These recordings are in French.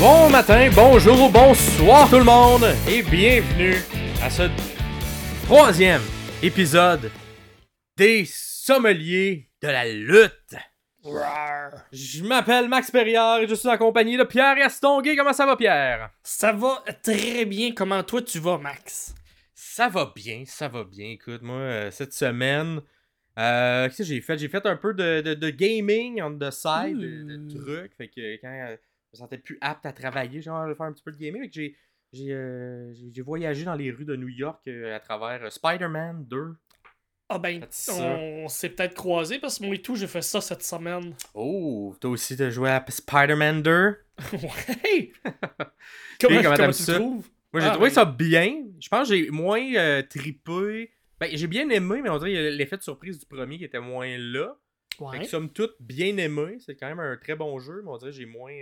Bon matin, bonjour ou bonsoir tout le monde et bienvenue à ce troisième épisode des sommeliers de la lutte. Je m'appelle Max Perriard et je suis en compagnie de Pierre Estonguet. Comment ça va Pierre? Ça va très bien. Comment toi tu vas, Max? Ça va bien, ça va bien. Écoute, moi, euh, cette semaine, euh, qu'est-ce que j'ai fait? J'ai fait un peu de, de- de gaming on the side, de, de Ouh. trucs. Fait que quand euh, me sentais plus apte à travailler, envie de faire un petit peu de gaming. Fait que j'ai, j'ai, euh, j'ai- j'ai voyagé dans les rues de New York euh, à travers euh, Spider-Man 2. Ah ben, on s'est peut-être croisés parce que moi et tout, j'ai fait ça cette semaine. Oh, toi aussi t'as joué à Spider-Man 2? ouais! comment comment, t'aimes tu ça? trouves? Moi, j'ai Ah, trouvé ben- ça bien. Je pense que j'ai moins tripé. Ben, j'ai bien aimé, mais on dirait qu'il y a l'effet de surprise du premier qui était moins là. Fait Ouais. que somme toute, bien aimé. C'est quand même un très bon jeu, mais on dirait que j'ai moins.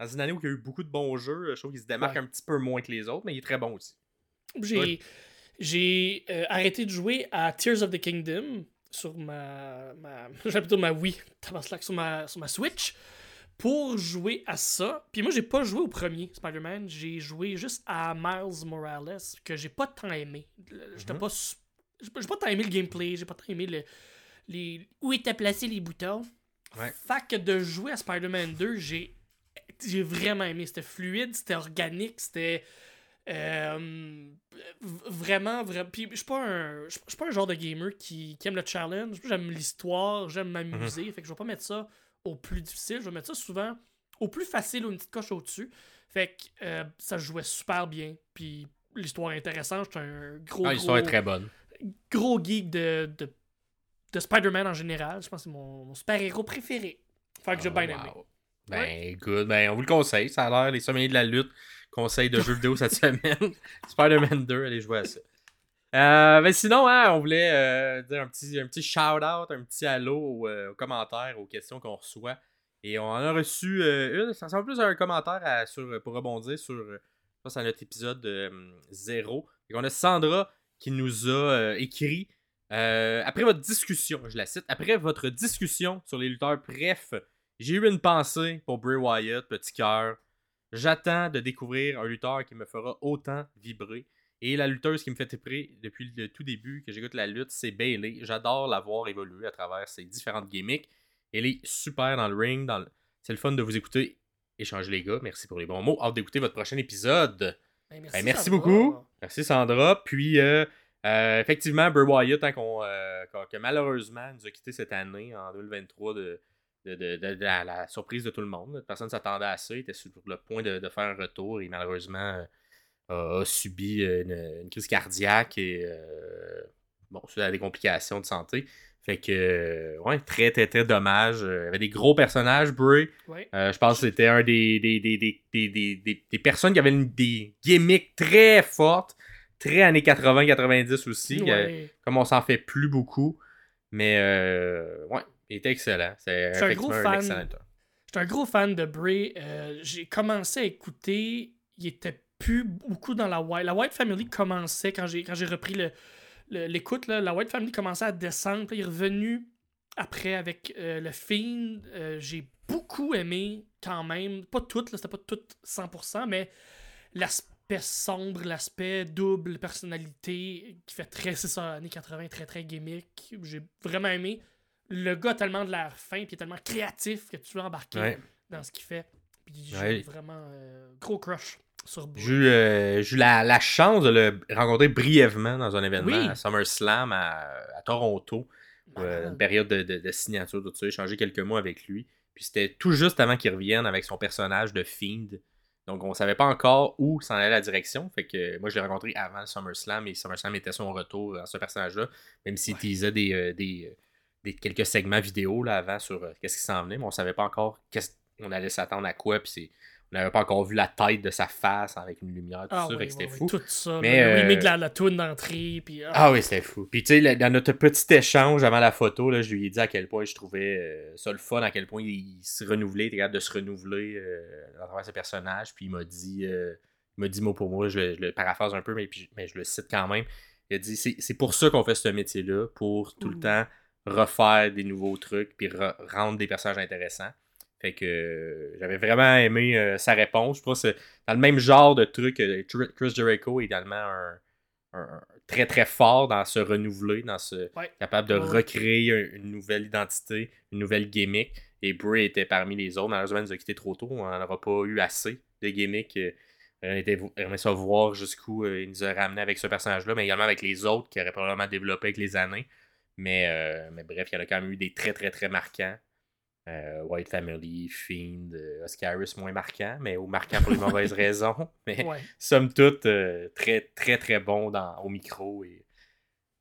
Dans une année où il y a eu beaucoup de bons jeux, je trouve qu'il se démarque Ouais. un petit peu moins que les autres, mais il est très bon aussi. J'ai Ouais. j'ai euh, arrêté de jouer à Tears of the Kingdom sur ma. ma J'appelle plutôt ma Wii, sur ma, sur ma Switch, pour jouer à ça. Puis moi, j'ai pas joué au premier Spider-Man, j'ai joué juste à Miles Morales, que j'ai pas tant aimé. J'étais Mhm. pas. su- J'ai pas, j'ai pas tant aimé le gameplay, j'ai pas tant aimé le. Les... Où étaient placés les boutons. Ouais. Fait que de jouer à Spider-Man 2, j'ai j'ai vraiment aimé. C'était fluide, c'était organique, c'était. euh, vraiment, vraiment. Puis je suis pas un. Je suis pas un genre de gamer qui, qui aime le challenge. J'aime l'histoire, j'aime m'amuser. Fait que je vais pas mettre ça au plus difficile. Je vais mettre ça souvent au plus facile ou une petite coche au-dessus. Fait que euh, ça jouait super bien. Puis l'histoire est intéressante. J'étais un gros. Ah, l'histoire est gros- très bonne. gros geek de, de, de Spider-Man en général. Je pense que c'est mon, mon super-héros préféré. Fait que j'ai Oh, bien aimé. Ben, good. Ben, on vous le conseille. Ça a l'air, les sommeliers de la lutte, conseil de jeux vidéo cette semaine. Spider-Man 2, allez jouer à ça. Euh, ben sinon, hein, on voulait euh, dire un petit, un petit shout-out, un petit allô aux, euh, aux commentaires, aux questions qu'on reçoit. Et on en a reçu euh, une. Ça ressemble plus à un commentaire à- sur, pour rebondir sur, je pense, à notre épisode euh, zéro. Et on a Sandra qui nous a écrit Après votre discussion, je la cite, après votre discussion sur les lutteurs, bref, j'ai eu une pensée pour Bray Wyatt, petit cœur. J'attends de découvrir un lutteur qui me fera autant vibrer. Et la lutteuse qui me fait vibrer depuis le tout début que j'écoute la lutte, c'est Bailey. J'adore la voir évoluer à travers ses différentes gimmicks. Elle est super dans le ring. Dans le- C'est le fun de vous écouter. Échanger les gars. Merci pour les bons mots. Hâte d'écouter votre prochain épisode. Ben, Ben, merci Sandra. beaucoup. Merci Sandra. Puis, euh, euh, effectivement, Bray Wyatt, hein, euh, que malheureusement nous a quitté cette année, en 2023, de, de, de- de- de- à la surprise de tout le monde. Personne ne s'attendait à ça. Il était sur le point de, faire un retour et malheureusement euh, a, subi une, une crise cardiaque et euh, bon, ça a des complications de santé. Fait que, euh, ouais, très, très, très dommage. Euh, Il y avait des gros personnages, Bray. Ouais. Euh, je pense que c'était un des, des, des, des, des, des- des- des personnes qui avaient une- des gimmicks très fortes, très années 80-90 aussi, euh, Ouais. comme on s'en fait plus beaucoup. Mais euh, ouais, il était excellent. C'est Je suis un gros fan. lutteur. J'étais un gros fan de Bray. Euh, j'ai commencé à écouter. Il était plus beaucoup dans la White. La White Family commençait quand j'ai quand j'ai repris le le- l'écoute. la White Family commençait à descendre. Puis il est revenu après avec euh, le Fiend. Euh, j'ai beaucoup aimé quand même. Pas tout, là, c'était pas tout 100%, mais l'aspect sombre, l'aspect double personnalité qui fait très, c'est ça, années 80, très très gimmick. J'ai vraiment aimé. Le gars a tellement de l'air fin, puis tellement créatif que tu veux embarquer Ouais. dans ce qu'il fait. Puis j'ai Ouais. vraiment euh, gros crush sur. J'ai eu, euh, eu la, la chance de le rencontrer brièvement dans un événement Oui. à SummerSlam à, à Toronto. Euh, une période de, de- de signature, tout ça. J'ai échangé quelques mois avec lui. Puis c'était tout juste avant qu'il revienne avec son personnage de Fiend. Donc on savait pas encore où s'en allait la direction. Fait que moi je l'ai rencontré avant SummerSlam et SummerSlam était son retour à ce personnage-là. Même s'il Ouais. teasait des, des, des- quelques segments vidéo là, avant sur euh, qu'est-ce qui s'en venait, mais on savait pas encore qu'est-ce on allait s'attendre à quoi. Puis c'est- on n'avait pas encore vu la tête de sa face avec une lumière, tout Ah ça. oui, c'était oui, oui, fou. Tout ça. Mais, le euh, remake de la, la toune d'entrée. Puis, ah, Ah oui, c'était fou. Puis tu sais, dans notre petit échange avant la photo, là, je lui ai dit à quel point je trouvais euh, ça le fun, à quel point il, se renouvelait, il était capable de se renouveler euh, à travers ses personnages. Puis il m'a dit, euh, il m'a dit mot pour mot, je, je le paraphrase un peu, mais, puis- mais je le cite quand même. Il a dit c'est c'est pour ça qu'on fait ce métier-là, pour tout le Ouh. temps refaire des nouveaux trucs, puis re- rendre des personnages intéressants. Fait que euh, j'avais vraiment aimé euh, sa réponse. Je pense que c'est dans le même genre de truc. Tr- Chris Jericho est également un, très très fort dans se renouveler, dans se Ouais. capable de recréer un- une nouvelle identité, une nouvelle gimmick. Et Bray était parmi les autres. Malheureusement, il nous a quitté trop tôt. On n'en aura pas eu assez de gimmicks. Euh, On était aimerait ça voir jusqu'où il nous a ramené avec ce personnage-là, mais également avec les autres qui auraient probablement développé avec les années. Mais, euh, mais bref, il y en a quand même eu des très très très marquants. Euh, White Family, Fiend, euh, Oscaris moins marquant, mais ou marquant pour les mauvaises raisons. Mais Ouais. somme toute, euh, très très très bon dans, au micro et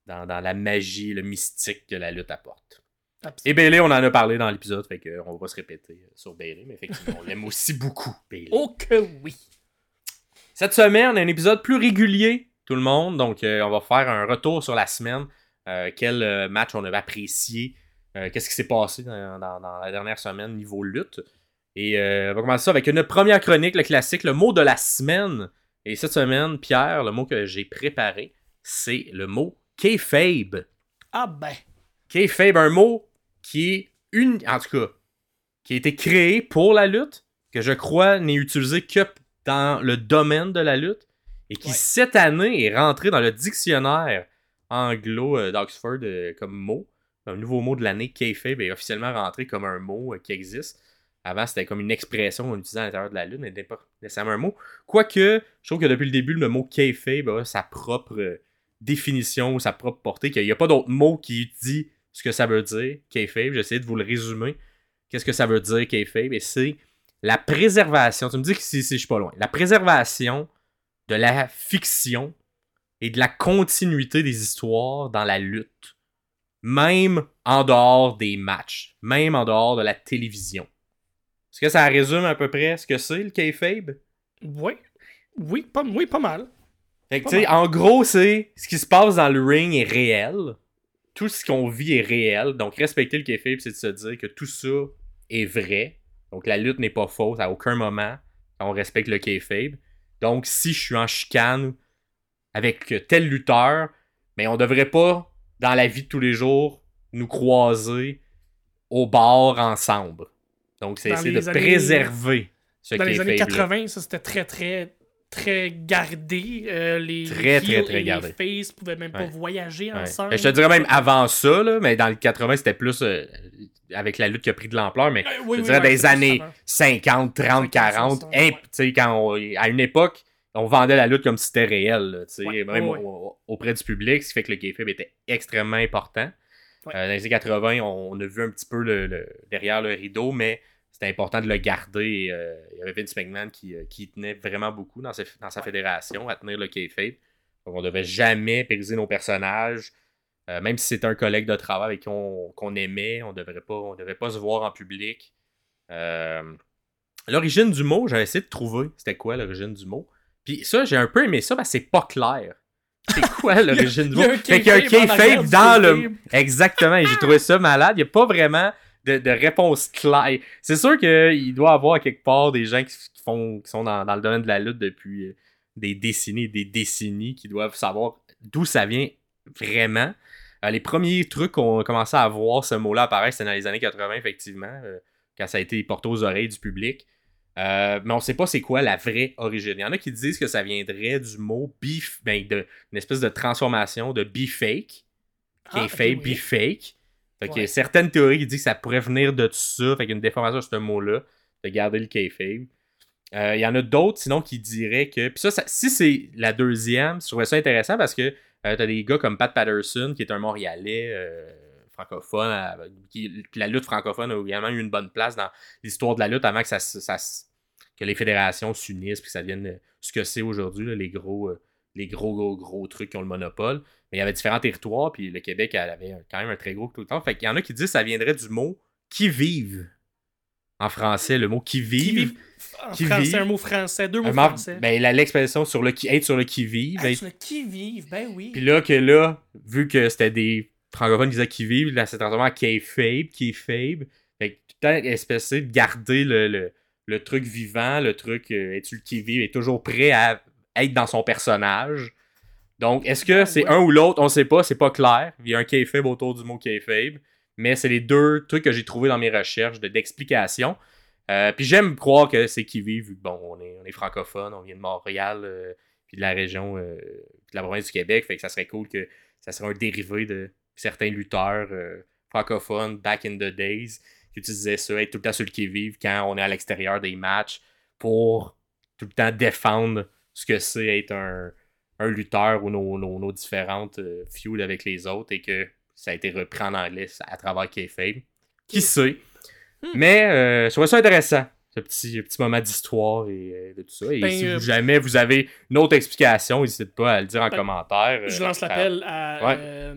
dans, dans la magie, le mystique que la lutte apporte. Absolument. Et Bailey, on en a parlé dans l'épisode, fait qu'on va pas se répéter sur Bailey, mais effectivement, on l'aime aussi beaucoup, Bailey. Oh que oui. Cette semaine, on a un épisode plus régulier, tout le monde. Donc, euh, on va faire un retour sur la semaine. Euh, quel euh, match on avait apprécié? euh, Qu'est-ce qui s'est passé dans, dans- dans la dernière semaine niveau lutte? Et on va commencer ça avec une première chronique, le classique, le mot de la semaine. Et cette semaine, Pierre, le mot que j'ai préparé, c'est le mot kayfabe. Ah ben. Kayfabe, un mot qui est une, en tout cas, qui a été créé pour la lutte, que je crois n'est utilisé que dans le domaine de la lutte, et qui Ouais. cette année est rentré dans le dictionnaire anglo euh, d'Oxford euh, comme mot. Un nouveau mot de l'année, kayfabe, est officiellement rentré comme un mot euh, qui existe. Avant, c'était comme une expression qu'on utilisait à l'intérieur de la lutte, mais pas nécessairement un mot. Quoique, je trouve que depuis le début, le mot kayfabe a sa propre définition, sa propre portée, qu'il n'y a pas d'autre mot qui dit ce que ça veut dire, kayfabe. J'essaie de vous le résumer. Qu'est-ce que ça veut dire, kayfabe? Et c'est la préservation. Tu me dis que si, si je suis pas loin. La préservation de la fiction et de la continuité des histoires dans la lutte. Même en dehors des matchs. Même en dehors de la télévision. Est-ce que ça résume à peu près ce que c'est, le kayfabe? Oui. Oui, pas, oui, pas mal. Fait que, Pas tu sais, mal. en gros, c'est ce qui se passe dans le ring est réel. Tout ce qu'on vit est réel. Donc, respecter le kayfabe, c'est de se dire que tout ça est vrai. Donc, la lutte n'est pas fausse à aucun moment. On respecte le kayfabe. Donc, si je suis en chicane avec tel lutteur, mais on devrait pas, dans la vie de tous les jours, nous croiser au bar ensemble. Donc, c'est essayer de années- préserver ce Dans les années kayfabe-là. 80, ça c'était très, très, très gardé. Euh, les Très, très, très et gardé. les faces pouvaient même pas Ouais. voyager Ouais. ensemble. Ben, Je te dirais même avant ça, là, mais dans le 80, c'était plus euh, avec la lutte qui a pris de l'ampleur, mais Euh, oui, je oui, dirais des années avant. 50, 30, 40. 60, hein, ouais. tu sais, quand on- à une époque, on vendait la lutte comme si c'était réel, là, tu sais, Ouais, même ouais, ouais. au- auprès du public, ce qui fait que le kayfabe était extrêmement important. Ouais. Euh, dans les années 80, on, a vu un petit peu le, le- derrière le rideau, mais c'était important de le garder. euh, il y avait Vince McMahon qui, euh, qui tenait vraiment beaucoup dans, sa- dans sa Ouais. fédération à tenir le kayfabe. Donc on devait jamais périser nos personnages. Euh, même si c'était un collègue de travail avec qui on, qu'on aimait, on devrait pas, on devait pas se voir en public. L'origine du mot, j'avais essayé de trouver c'était quoi l'origine du mot. Puis ça, j'ai un peu aimé ça, parce que c'est pas clair. C'est quoi l'origine du mot? Fait qu'il y a un du dans le... Exactement, et j'ai trouvé ça malade. Il n'y a pas vraiment de, de réponse claire. C'est sûr qu'il doit y avoir quelque part des gens qui, font, qui sont dans, dans le domaine de la lutte depuis euh, des décennies et des décennies qui doivent savoir d'où ça vient vraiment. Euh, les premiers trucs qu'on a commencé à voir ce mot-là apparaître, c'était dans les années 80, effectivement, euh, quand ça a été porté aux oreilles du public. Euh, mais on sait pas c'est quoi la vraie origine. Il y en a qui disent que ça viendrait du mot beef, ben, de, une espèce de transformation de beef fake, qui Ah, est fake, oui. beef fake. Fait qu'il y a Ouais. certaines théories qui disent que ça pourrait venir de tout ça, fait qu'il y a une déformation de ce mot-là, de garder le kayfabe. Euh, Il y en a d'autres, sinon, qui diraient que. Puis ça, ça- si c'est la deuxième, je trouvais ça intéressant parce que euh, t'as des gars comme Pat Patterson, qui est un Montréalais euh, francophone, euh, qui, la lutte francophone a également eu une bonne place dans l'histoire de la lutte avant que ça, se- ça se- que les fédérations s'unissent puis que ça devienne euh, ce que c'est aujourd'hui, les gros. euh, les gros, gros, gros trucs qui ont le monopole. Mais il y avait différents territoires, puis le Québec elle avait quand même un très gros tout le temps. Fait qu'il y en a qui disent que ça viendrait du mot qui vive. En français, le mot qui vive? Qui français, vive. un mot français, deux mots Un français. ben, l'expression sur le qui être sur le qui vive. Être- sur le qui vive, ben oui. Puis là, que là, vu que c'était des francophones qui disaient qui vivent, là, c'est transformé en kayfabe, kayfabe. Fait que tout le temps, espécer de garder le, le, le truc vivant, le truc euh, es-tu le qui vive, est toujours prêt à être dans son personnage. Donc, est-ce que c'est ouais. un ou l'autre? On sait pas, c'est pas clair. Il y a un kayfabe autour du mot kayfabe. Mais c'est les deux trucs que j'ai trouvés dans mes recherches de- d'explication. Euh, puis j'aime croire que c'est qui vivent, vu que bon, on est, on est francophone, on vient de Montréal, euh, puis de la région, euh, puis de la province du Québec, fait que ça serait cool que ça serait un dérivé de certains lutteurs euh, francophones back in the days qui utilisaient ça, être tout le temps sur le qui-vive quand on est à l'extérieur des matchs pour tout le temps défendre ce que c'est être un, un lutteur ou nos, nos, nos différentes euh, feuds avec les autres et que ça a été repris en anglais à travers Kayfabe. Qui sait? Hmm. Mais euh, je trouvais ça intéressant, ce petit, petit moment d'histoire et euh, de tout ça. Et Ben, si euh, vous, jamais vous avez une autre explication, n'hésitez pas à le dire en Ben, commentaire. Je lance l'appel à, Ouais.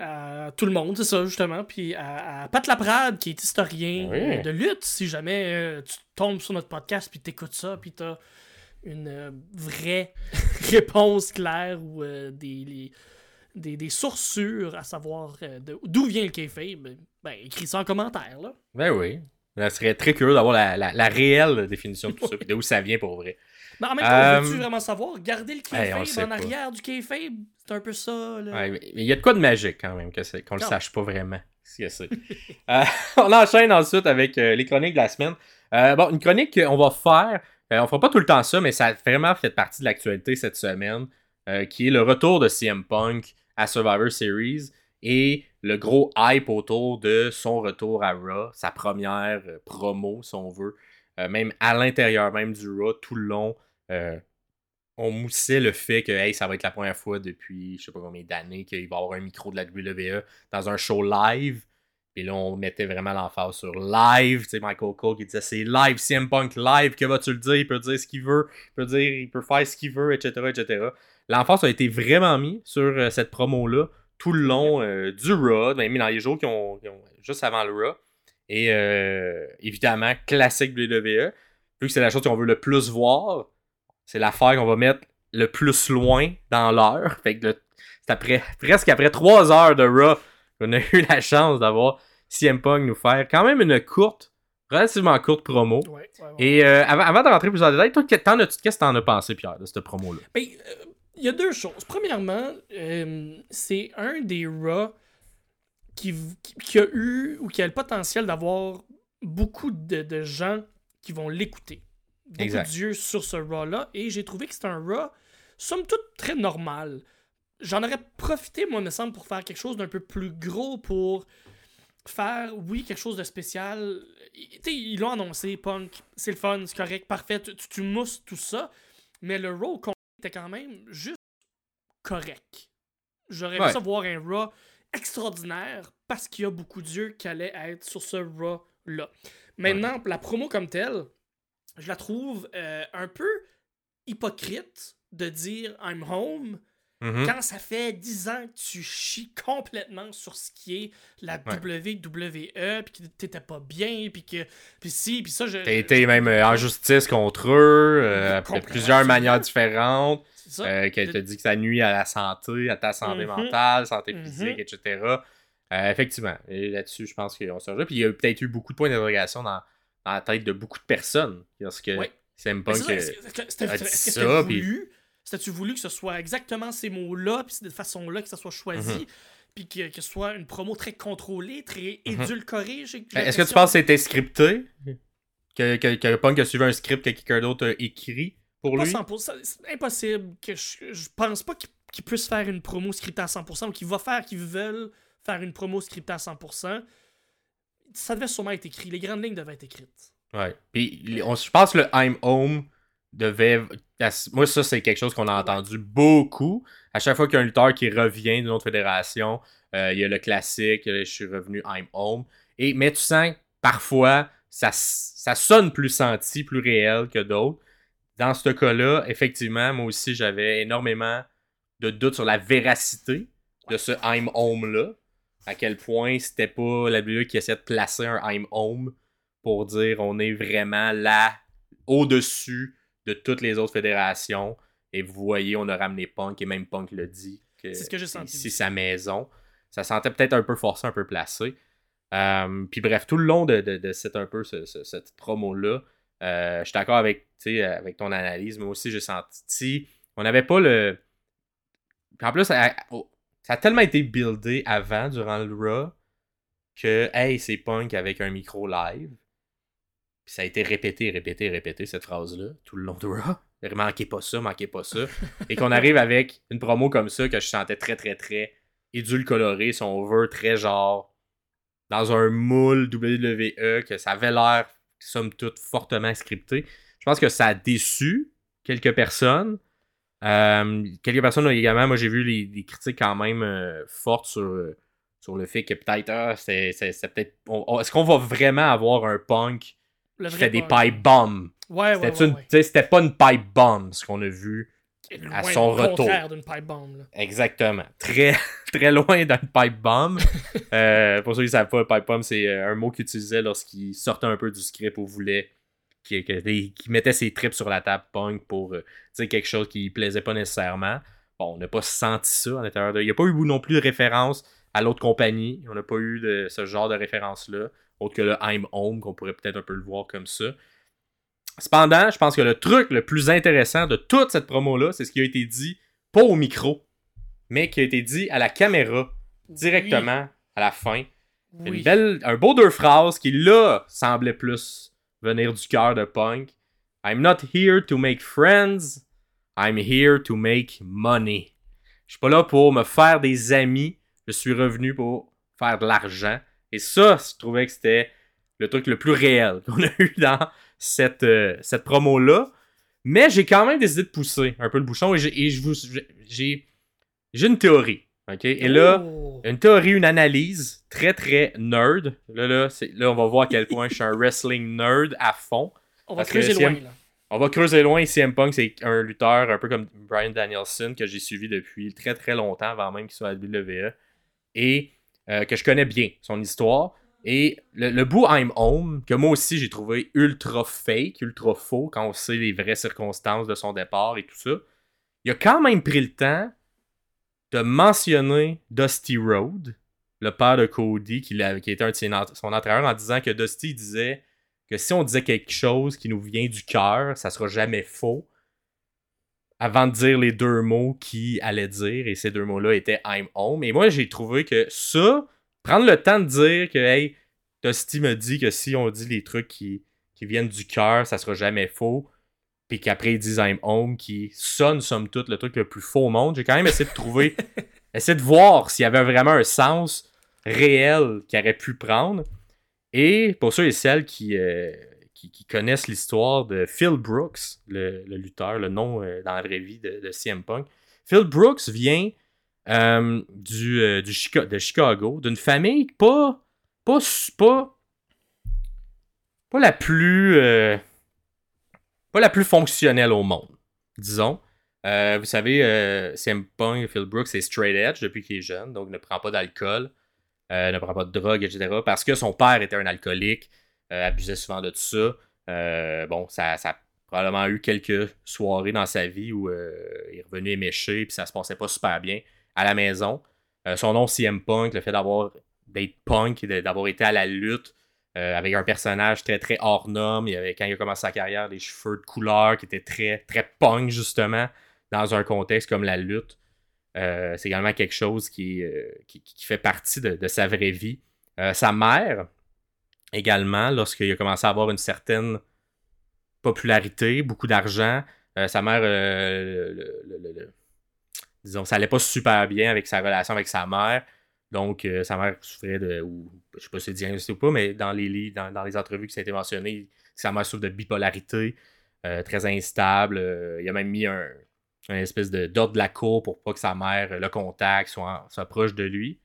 À tout le monde, c'est ça, justement. Puis à, à Pat Laprade, qui est historien Oui. euh, de lutte, si jamais euh, tu tombes sur notre podcast, puis t'écoutes ça, puis t'as une euh, vraie réponse claire ou euh, des, les- des, des sources sûres à savoir d'où vient le kayfabe, ben, écris ça en commentaire, là. Ben oui. Ça serait très curieux d'avoir la, la, la réelle définition de tout ça, puis d'où ça vient pour vrai. Mais en même temps, Euh, veux-tu vraiment savoir? Garder le Hey, le kayfabe sait en pas. arrière du kayfabe, c'est un peu ça, là. Ouais, mais il y a de quoi de magique quand même, qu'on le Non. sache pas vraiment que. Euh, on enchaîne ensuite avec euh, les chroniques de la semaine. Euh, bon, une chronique qu'on va faire, euh, on fera pas tout le temps ça, mais ça a vraiment fait partie de l'actualité cette semaine, euh, qui est le retour de CM Punk à Survivor Series et le gros hype autour de son retour à Raw, sa première euh, promo, si on veut, Euh, même à l'intérieur même du Raw, tout le long. euh, on moussait le fait que hey, ça va être la première fois depuis je sais pas combien d'années qu'il va avoir un micro de la WWE dans un show live. Puis là, on mettait vraiment l'emphase sur live. Tu sais, Michael Cole qui disait c'est live, CM Punk live, que vas-tu le dire? Il peut dire ce qu'il veut, il peut dire, il peut faire ce qu'il veut, etc. etc. L'emphase a été vraiment mis sur cette promo-là tout le long euh, du Raw, même dans les jours qui ont, qui ont- juste avant le Raw. Et euh, évidemment, classique WWE. Vu que c'est la chose qu'on veut le plus voir, c'est l'affaire qu'on va mettre le plus loin dans l'heure. Fait que c'est après, presque après trois heures de Raw qu'on a eu la chance d'avoir CM Punk nous faire quand même une courte, relativement courte promo. Ouais, ouais, ouais. Et euh, avant, avant de rentrer plus en détail, toi, que- t'en as- qu'est-ce que t'en as pensé, Pierre, de cette promo-là? Ben, il y a deux choses. Premièrement, euh, c'est un des Raw qui, a eu ou qui a le potentiel d'avoir beaucoup de, de gens qui vont l'écouter. Beaucoup d'yeux sur ce Raw-là. Et j'ai trouvé que c'était un Raw, somme toute, très normal. J'en aurais profité, moi, me semble, pour faire quelque chose d'un peu plus gros pour faire, oui, quelque chose de spécial. Tu sais, ils l'ont annoncé, Punk, c'est le fun, c'est correct, parfait, tu, tu- mousses tout ça. Mais le Raw qu'on était quand même juste correct. J'aurais aimé Ouais. ça voir un Raw extraordinaire parce qu'il y a beaucoup d'yeux qui allaient être sur ce Raw-là. Maintenant, la promo comme telle, je la trouve euh, un peu hypocrite de dire I'm home Mhm. quand ça fait 10 ans que tu chies complètement sur ce qui est la WWE, puis que t'étais pas bien, puis que. Puis si, puis ça, je. T'as été même euh, en justice contre eux, euh, de plusieurs manières différentes. Ça. Euh, qu'elle te dit que ça nuit à la santé, à ta santé Mhm. mentale, santé Mhm. physique, etc. Euh, effectivement. Et là-dessus, je pense qu'on se rejoint. Puis il y a peut-être eu beaucoup de points d'interrogation dans, dans la tête de beaucoup de personnes. Lorsque Ouais. CM Mais Punk. est-ce que- que c'était- que voulu? C'était-tu voulu que ce soit exactement ces mots-là, puis de cette façon-là que ça soit choisi, Mhm. puis que, que ce soit une promo très contrôlée, très Mhm. édulcorée? j'ai Est-ce que tu penses que c'était scripté? Que, que, que Punk a suivi un script que quelqu'un d'autre a écrit pour Pas lui? 100%. C'est impossible que je, je pense pas qu'il puisse faire une promo scriptée à 100% ou qu'il va faire, qu'ils veulent faire une promo scriptée à 100%. Ça devait sûrement être écrit. Les grandes lignes devaient être écrites. Ouais. Puis on- je pense que le I'm Home devait. Moi, ça, c'est quelque chose qu'on a entendu beaucoup. À chaque fois qu'il y a un lutteur qui revient d'une autre fédération, euh, il y a le classique, euh, je suis revenu I'm Home. Et, mais tu sens parfois, ça, ça sonne plus senti, plus réel que d'autres. Dans ce cas-là, effectivement, moi aussi, j'avais énormément de doutes sur la véracité de ce I'm Home-là. À quel point c'était pas la WWE qui essayait de placer un I'm Home pour dire on est vraiment là, au-dessus de toutes les autres fédérations. Et vous voyez, on a ramené Punk, et même Punk l'a dit. C'est ce que j'ai senti. C'est sa maison. Ça sentait peut-être un peu forcé, un peu placé. Euh, puis bref, tout le long de, de, de cette, un peu, ce- ce- cette promo-là, euh, je suis d'accord avec, avec ton analyse. Moi aussi, j'ai senti. On n'avait pas le. En plus, ça, oh, ça a tellement été buildé avant, durant le Raw, que, hey, c'est Punk avec un micro live. Puis ça a été répété, répété, répété, cette phrase-là, tout le long de Raw. Manquez pas ça, manquez pas ça. Et qu'on arrive avec une promo comme ça que je sentais très, très, très édulcoloré, si on veut, très genre dans un moule WWE, que ça avait l'air, somme toute, fortement scripté. Je pense que ça a déçu quelques personnes. Euh, quelques personnes également, moi j'ai vu les, critiques quand même euh, fortes sur, euh, sur le fait que peut-être, ah, c'est, peut-être. Est-ce qu'on va vraiment avoir un punk qui fait des pipe bombs? Ouais, ouais, C'était pas une pipe bomb ce qu'on a vu à son retour. d'une pipe bomb. Exactement. Très, très loin d'une pipe bomb. pour ceux qui ne savent pas, le pipe bomb, c'est un mot qu'il utilisait lorsqu'il sortait un peu du script ou voulait qui, mettait ses tripes sur la table punk pour euh, quelque chose qui plaisait pas nécessairement. Bon, on n'a pas senti ça à l'intérieur de. Il n'y a pas eu non plus de référence à l'autre compagnie. On n'a pas eu de, ce genre de référence-là. Autre que le I'm Home, qu'on pourrait peut-être un peu le voir comme ça. Cependant, je pense que le truc le plus intéressant de toute cette promo-là, c'est ce qui a été dit, pas au micro, mais qui a été dit à la caméra, directement à la fin. Une belle, un beau deux phrases qui, là, semblait plus venir du cœur de punk. I'm not here to make friends. I'm here to make money. Je suis pas là pour me faire des amis. Je suis revenu pour faire de l'argent. Et ça, je trouvais que c'était le truc le plus réel qu'on a eu dans cette, euh, cette promo-là. Mais j'ai quand même décidé de pousser un peu le bouchon et j'ai une théorie. OK? Et là, oh. une théorie, une analyse très, très nerd. Là, là, là, on va voir à quel point je suis un wrestling nerd à fond. On va creuser loin, là. On va creuser loin. CM Punk, c'est un lutteur un peu comme Brian Danielson que j'ai suivi depuis très, très longtemps, avant même qu'il soit à WWE. Et euh, que je connais bien son histoire. Et le, le, bout I'm Home, que moi aussi j'ai trouvé ultra fake, ultra faux quand on sait les vraies circonstances de son départ et tout ça, il a quand même pris le temps de mentionner Dusty Road, le père de Cody, qui, qui était un de son entraîneur, en disant que Dusty disait que si on disait quelque chose qui nous vient du cœur, ça sera jamais faux. Avant de dire les deux mots qu'il allait dire, et ces deux mots-là étaient I'm home. Et moi, j'ai trouvé que ça, prendre le temps de dire que, hey, Dusty me dit que si on dit les trucs qui, qui viennent du cœur, ça sera jamais faux puis qu'après ils disent I'm home, qui sonne somme toute le truc le plus faux au monde. J'ai quand même essayé de trouver, essayer de voir s'il y avait vraiment un sens réel qu'il aurait pu prendre. Et pour ceux et celles qui, euh, qui, connaissent l'histoire de Phil Brooks, le, lutteur, le nom euh, dans la vraie vie de, CM Punk, Phil Brooks vient euh, du, du de Chicago, d'une famille pas, pas, pas, pas la plus pas la plus fonctionnelle au monde, disons. Euh, vous savez, euh, CM Punk, Phil Brooks, est straight edge depuis qu'il est jeune, donc ne prend pas d'alcool, euh, ne prend pas de drogue, etc. Parce que son père était un alcoolique, euh, abusait souvent de tout ça. bon, ça, ça, a probablement eu quelques soirées dans sa vie où il est revenu éméché, puis ça se passait pas super bien à la maison. son nom CM Punk, le fait d'avoir d'être punk, d'avoir été à la lutte, euh, avec un personnage très très hors norme. Il avait, quand il a commencé sa carrière, des cheveux de couleur qui étaient très très punk justement dans un contexte comme la lutte. Euh, c'est également quelque chose euh, qui, fait partie de, sa vraie vie. sa mère, également, lorsqu'il a commencé à avoir une certaine popularité, beaucoup d'argent, sa mère, disons, ça allait pas super bien avec sa relation avec sa mère. Donc, euh, sa mère souffrait de. Ou, je sais pas si c'est diagnostiqué ou pas, mais dans les dans, les entrevues qui ça a été mentionné, sa mère souffre de bipolarité, euh, très instable. Euh, il a même mis un, espèce de d'ordre de la cour pour pas que sa mère le contacte, soit, soit proche de lui.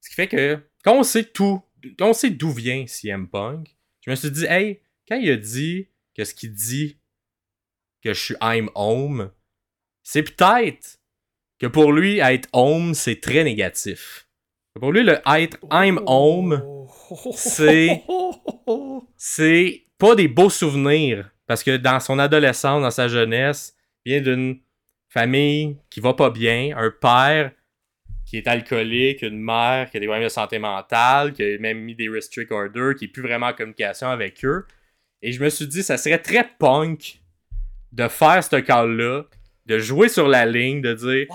Ce qui fait que, quand on sait tout, on sait d'où vient CM Punk, je me suis dit, hey, quand il a dit que ce qu'il dit que je suis I'm home, c'est peut-être que pour lui, être home, c'est très négatif. Pour lui, le être I'm home, c'est. C'est pas des beaux souvenirs. Parce que dans son adolescence, dans sa jeunesse, il vient d'une famille qui va pas bien, un père qui est alcoolique, une mère qui a des problèmes de santé mentale, qui a même mis des restrict orders, qui est plus vraiment en communication avec eux. Et je me suis dit, ça serait très punk de faire ce call-là, de jouer sur la ligne, de dire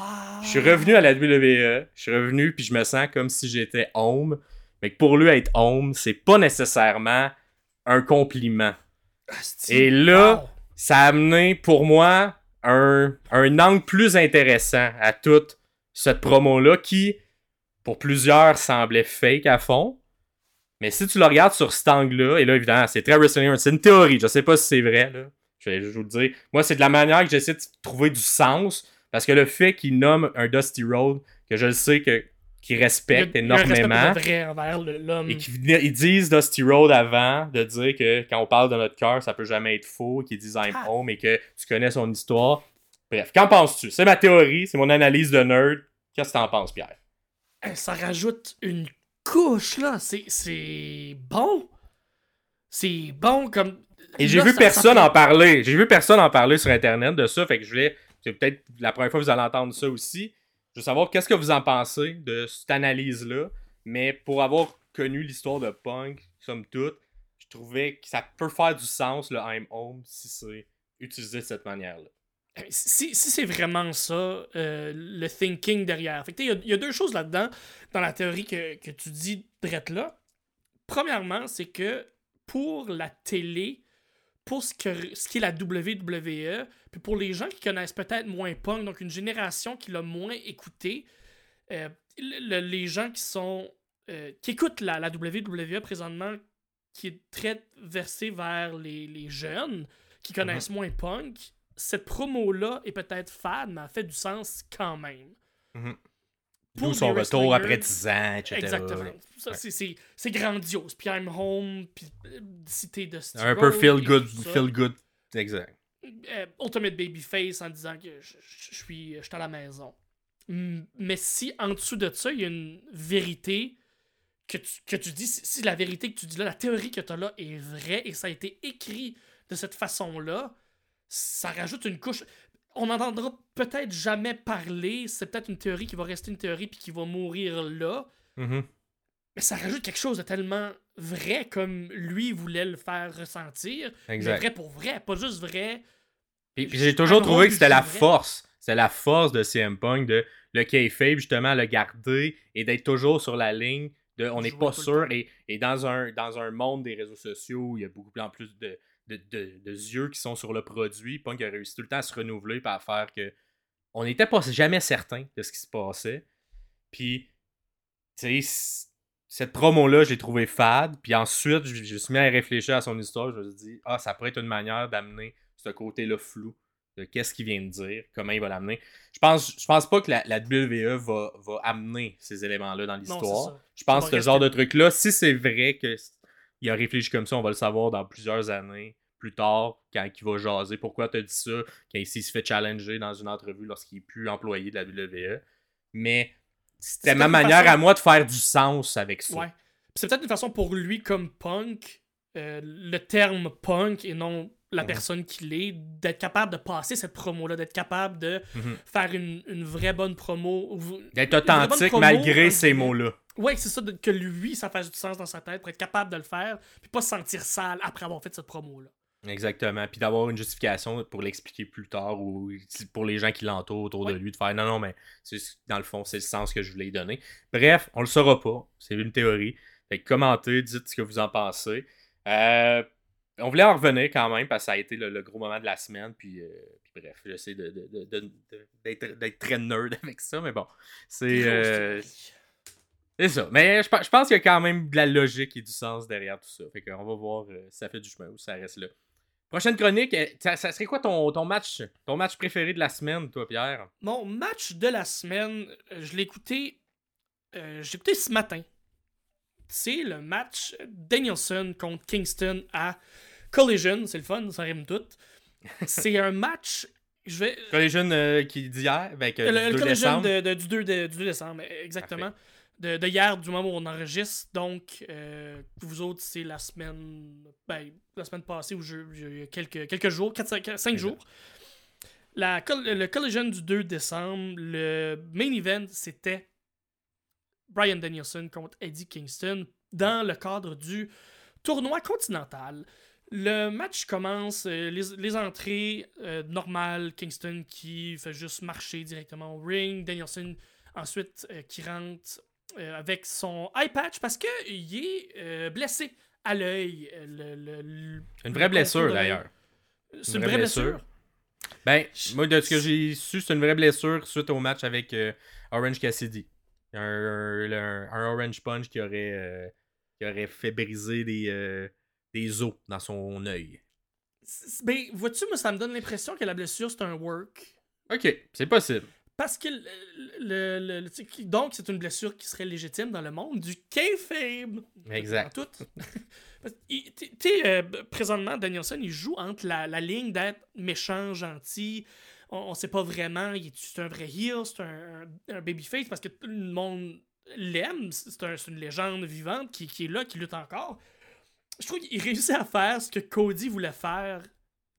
je suis revenu à la WWE, je suis revenu puis je me sens comme si j'étais home, mais que pour lui être home, c'est pas nécessairement un compliment. Et là, ça a amené pour moi un, un angle plus intéressant à toute cette promo-là qui, pour plusieurs, semblait fake à fond. Mais si tu le regardes sur cet angle-là, et là, évidemment, c'est très WrestleMania, c'est une théorie, je sais pas si c'est vrai, là. Je vais vous le dire. Moi, c'est de la manière que j'essaie de trouver du sens, parce que le fait qu'il nomme un Dusty Road, que je le sais que qu'ils respectent énormément. Et qu'ils disent Dusty Road avant de dire que quand on parle de notre cœur, ça peut jamais être faux, qu'ils disent I'm ah. home et que tu connais son histoire. Bref, qu'en penses-tu? C'est ma théorie, c'est mon analyse de nerd. Qu'est-ce que t'en penses, Pierre? Ça rajoute une couche, là. C'est bon. C'est bon comme. Et j'ai vu personne en parler. J'ai vu personne en parler sur Internet de ça. Fait que je voulais. C'est peut-être la première fois que vous allez entendre ça aussi. Je veux savoir qu'est-ce que vous en pensez de cette analyse-là. Mais pour avoir connu l'histoire de Punk, somme toute, je trouvais que ça peut faire du sens, le I'm Home, si c'est utilisé de cette manière-là. Si, c'est vraiment ça, euh, le thinking derrière. Il y, a deux choses là-dedans, dans la théorie que, tu dis, drette là. Premièrement, c'est que pour la télé, pour ce, que, ce qui est la WWE, puis pour les gens qui connaissent peut-être moins Punk, donc une génération qui l'a moins écouté, euh, les gens qui sont euh, qui écoutent la, la, WWE présentement, qui est très versée vers les, jeunes, qui mhm. connaissent moins Punk, cette promo-là est peut-être fade, mais elle fait du sens quand même. Mm son retour après 10 ans, etc. Exactement. C'est grandiose. Puis I'm home, puis euh, cité de Steve Un peu feel good, feel good. Exact. Euh, Ultimate Babyface en disant que je, suis, je suis à la maison. Mais si en dessous de ça, il y a une vérité que tu, que tu dis, si la vérité que tu dis là, la théorie que tu as là est vraie et ça a été écrit de cette façon-là, ça rajoute une couche. On n'entendra peut-être jamais parler. C'est peut-être une théorie qui va rester une théorie puis qui va mourir là. Mm-hmm. Mais ça rajoute quelque chose de tellement vrai comme lui voulait le faire ressentir. Exact. vrai pour vrai, pas juste vrai. Puis, j'ai toujours trouvé que c'était la force. C'est la force de CM Punk de le kayfabe, justement, le garder et d'être toujours sur la ligne. De, on n'est pas sûr. Et, et, dans, un, dans un monde des réseaux sociaux, où il y a beaucoup plus de, de, de, yeux qui sont sur le produit. Punk a réussi tout le temps à se renouveler et à faire que on n'était pas jamais certain de ce qui se passait. Puis, tu sais, cette promo-là, j'ai trouvé fade. Puis ensuite, je, me suis mis à réfléchir à son histoire. Je me suis dit, ah, ça pourrait être une manière d'amener ce côté-là flou de qu'est-ce qu'il vient de dire, comment il va l'amener. Je pense, je pense pas que la, la WWE va, va, amener ces éléments-là dans l'histoire. Je pense que ce genre de truc-là, si c'est vrai que il a réfléchi comme ça, on va le savoir dans plusieurs années plus tard, quand il va jaser. Pourquoi tu as dit ça? Quand il se fait challenger dans une entrevue lorsqu'il n'est plus employé de la WWE. Mais c'était ma manière à moi de faire du sens avec ça. Ouais. C'est peut-être une façon pour lui, comme punk, euh, le terme punk et non la mhm. personne qu'il est, d'être capable de passer cette promo-là, d'être capable de mhm. faire une, une, vraie bonne promo. D'être authentique malgré ces mots-là. Ouais, c'est ça, que lui, ça fasse du sens dans sa tête pour être capable de le faire, puis pas se sentir sale après avoir fait cette promo-là. Exactement. Puis d'avoir une justification pour l'expliquer plus tard ou pour les gens qui l'entourent autour de lui, de faire non, non, mais dans le fond, c'est le sens que je voulais donner. Bref, on le saura pas. C'est une théorie. Fait que commentez, dites ce que vous en pensez. Euh, on voulait en revenir quand même parce que ça a été le, gros moment de la semaine. Puis, euh, bref, j'essaie d'être très nerd avec ça, mais bon. C'est. C'est ça. Mais je, pense qu'il y a quand même de la logique et du sens derrière tout ça. Fait qu'on va voir euh, si ça fait du chemin ou si ça reste là. Prochaine chronique, euh, ça, serait quoi ton, ton, match ton match préféré de la semaine, toi, Pierre? Mon match de la semaine, euh, je l'ai écouté. j'ai écouté ce matin. C'est le match Danielson contre Kingston à Collision. C'est le fun, ça rime tout. C'est un match. Je vais... Collision qui d'hier, le, le Collision de, du, 2 du 2 décembre, exactement de, hier, du moment où on enregistre. Donc, euh, vous autres, c'est la semaine. Ben, la semaine passée, où j'ai quelques, quelques jours, 4, 5, jours. La, le Collision du 2 décembre, le main event, c'était Brian Danielson contre Eddie Kingston dans le cadre du tournoi continental. Le match commence, euh, les, entrées euh, normales, Kingston qui fait juste marcher directement au ring, Danielson ensuite qui rentre euh, avec son eye patch parce qu'il est euh, blessé à l'œil. euh, Le, le- le- Une vraie blessure d'ailleurs. C'est une vraie blessure. Ben, moi, de ce que j'ai su, c'est une vraie blessure suite au match avec euh, Orange Cassidy. Un, un- Orange Punch qui aurait, qui aurait fait briser des, des os dans son œil. Ben, vois-tu, moi, ça me donne l'impression que la blessure, c'est un work. Ok, c'est possible. Parce que le, le- donc c'est une blessure qui serait légitime dans le monde du kayfabe. Exact. En tout. Tu sais, euh, présentement, Danielson, il joue entre la, la ligne d'être méchant, gentil. On, on sait pas vraiment, il est- c'est un vrai heel, c'est un, un, babyface parce que tout le monde l'aime. C'est un- une légende vivante qui, qui est là, qui lutte encore. Je trouve qu'il réussit à faire ce que Cody voulait faire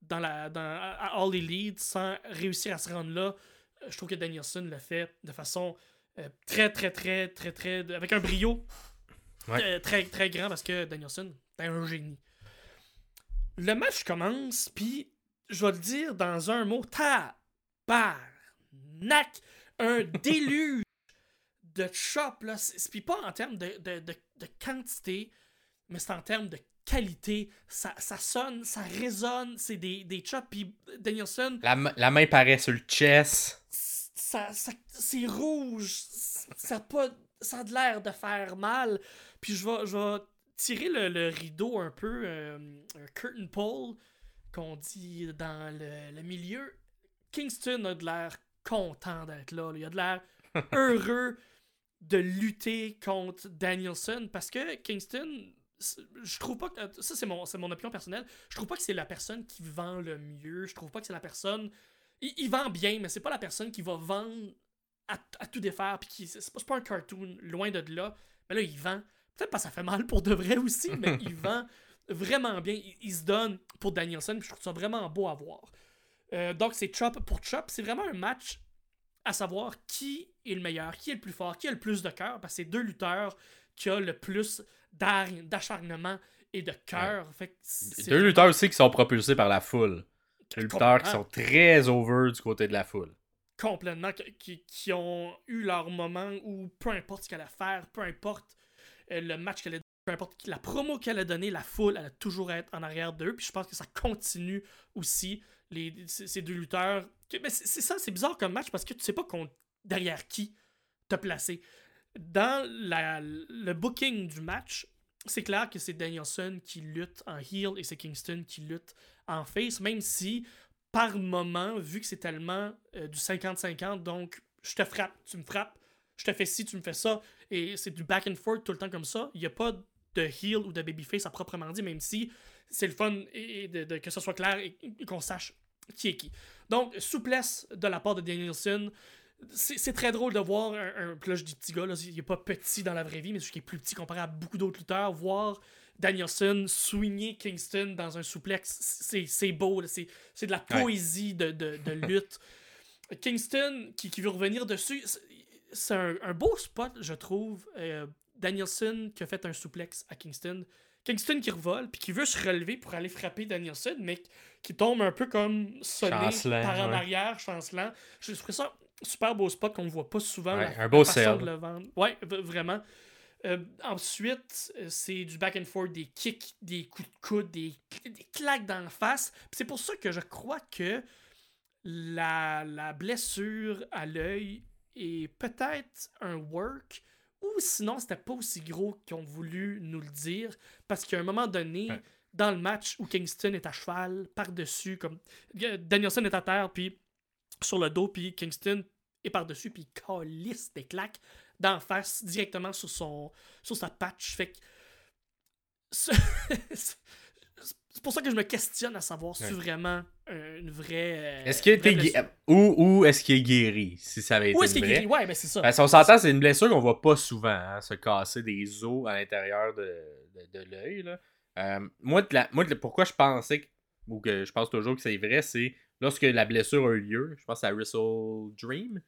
dans la, dans, à All Elite sans réussir à se rendre là. Euh, Je trouve que Danielson l'a fait de façon euh, très, très, très, très, très. avec un brio Ouais. euh, très, très grand parce que Danielson est un génie. Le match commence, puis je vais le dire dans un mot tabarnak! Un déluge de chop, là. Puis pas en termes de, de, de, de quantité, mais c'est en termes de qualité. Ça, ça sonne, ça résonne, c'est des, des chops, puis Danielson La, la main paraît sur le chest. Ça, ça- c'est rouge. Ça a, pas, ça a de l'air de faire mal. Puis je vais, je vais tirer le, le rideau un peu, euh, un curtain pole, qu'on dit dans le, le milieu. Kingston a de l'air content d'être là. là. Il a de l'air heureux de lutter contre Danielson parce que Kingston, je trouve pas que. Ça, c'est mon, c'est mon opinion personnelle. Je trouve pas que c'est la personne qui vend le mieux. Je trouve pas que c'est la personne. Il, il vend bien, mais c'est pas la personne qui va vendre à, à tout défaire. Puis qui, c'est, pas, un cartoon, loin de là. Mais là, il vend. Peut-être pas ça fait mal pour de vrai aussi, mais il vend vraiment bien. Il, il se donne pour Danielson. Puis je trouve ça vraiment beau à voir. Euh, donc, c'est chop pour chop. C'est vraiment un match à savoir qui est le meilleur, qui est le plus fort, qui a le plus de cœur. Parce que c'est deux lutteurs qui ont le plus d'acharnement et de cœur. Que c'est Deux lutteurs aussi qui sont propulsés par la foule. Lutteurs qui sont très over du côté de la foule. complètement qui, qui ont eu leur moment où peu importe ce qu'elle a faire, peu importe euh, le match qu'elle a peu importe la promo qu'elle a donné, la foule, elle a toujours être en arrière d'eux. Puis je pense que ça continue aussi. Les, ces deux lutteurs. Mais c'est c'est ça, c'est bizarre comme match parce que tu sais pas contre- derrière qui te placer. Dans la- le booking du match, c'est clair que c'est Danielson qui lutte en heel et c'est Kingston qui lutte en face, même si par moment, vu que c'est tellement euh, du 50-50, donc je te frappe, tu me frappes, je te fais ci, tu me fais ça, et c'est du back and forth tout le temps comme ça. Il n'y a pas de heel ou de babyface à proprement dit, même si c'est le fun et, de, que ce soit clair et, qu'on sache qui est qui. Donc, souplesse de la part de Danielson. C'est très drôle de voir un, un là petit gars, là, il est pas petit dans la vraie vie, mais c'est qu'il est plus petit comparé à beaucoup d'autres lutteurs. Voir Danielson swinger Kingston dans un souplex, c'est beau, c'est de la poésie de, de, de lutte. Kingston, qui, qui veut revenir dessus, c'est- un, un beau spot, je trouve. Euh, Danielson qui a fait un souplex à Kingston. Kingston qui revole, puis qui veut se relever pour aller frapper Danielson, mais qui tombe un peu comme sonné Chancelant, par en ouais. arrière, chancelant. Je trouve ça un super beau spot qu'on voit pas souvent. Ouais, la- un beau la façon sell. de le vendre. Ouais, vraiment. Euh, ensuite, euh, c'est du back and forth, des kicks, des coups de coude, des, des claques dans la face. C'est pour ça que je crois que la, la blessure à l'œil est peut-être un work, ou sinon c'était pas aussi gros qu'ils ont voulu nous le dire, parce qu'à un moment donné, Ouais. dans le match où Kingston est à cheval, par-dessus, comme euh, Danielson est à terre, puis sur le dos, puis Kingston est par-dessus, puis il calisse des claques d'en face directement sur, son, sur sa patch. Fait que. ce- C'est pour ça que je me questionne à savoir si Ouais. vraiment euh, une vraie. euh, Est-ce qu'il blessure? ou, ou est-ce qu'il est guéri si ça avait été Où est-ce qu'il est guéri? Ouais, ben c'est ça. Parce qu'on s'entend, c'est une blessure qu'on voit pas souvent, hein, se casser des os à l'intérieur de, de, de l'œil. là. Euh, moi, de la- moi de- pourquoi je pensais, que- ou que je pense toujours que c'est vrai, c'est lorsque la blessure a eu lieu, je pense à Wrestle Dream.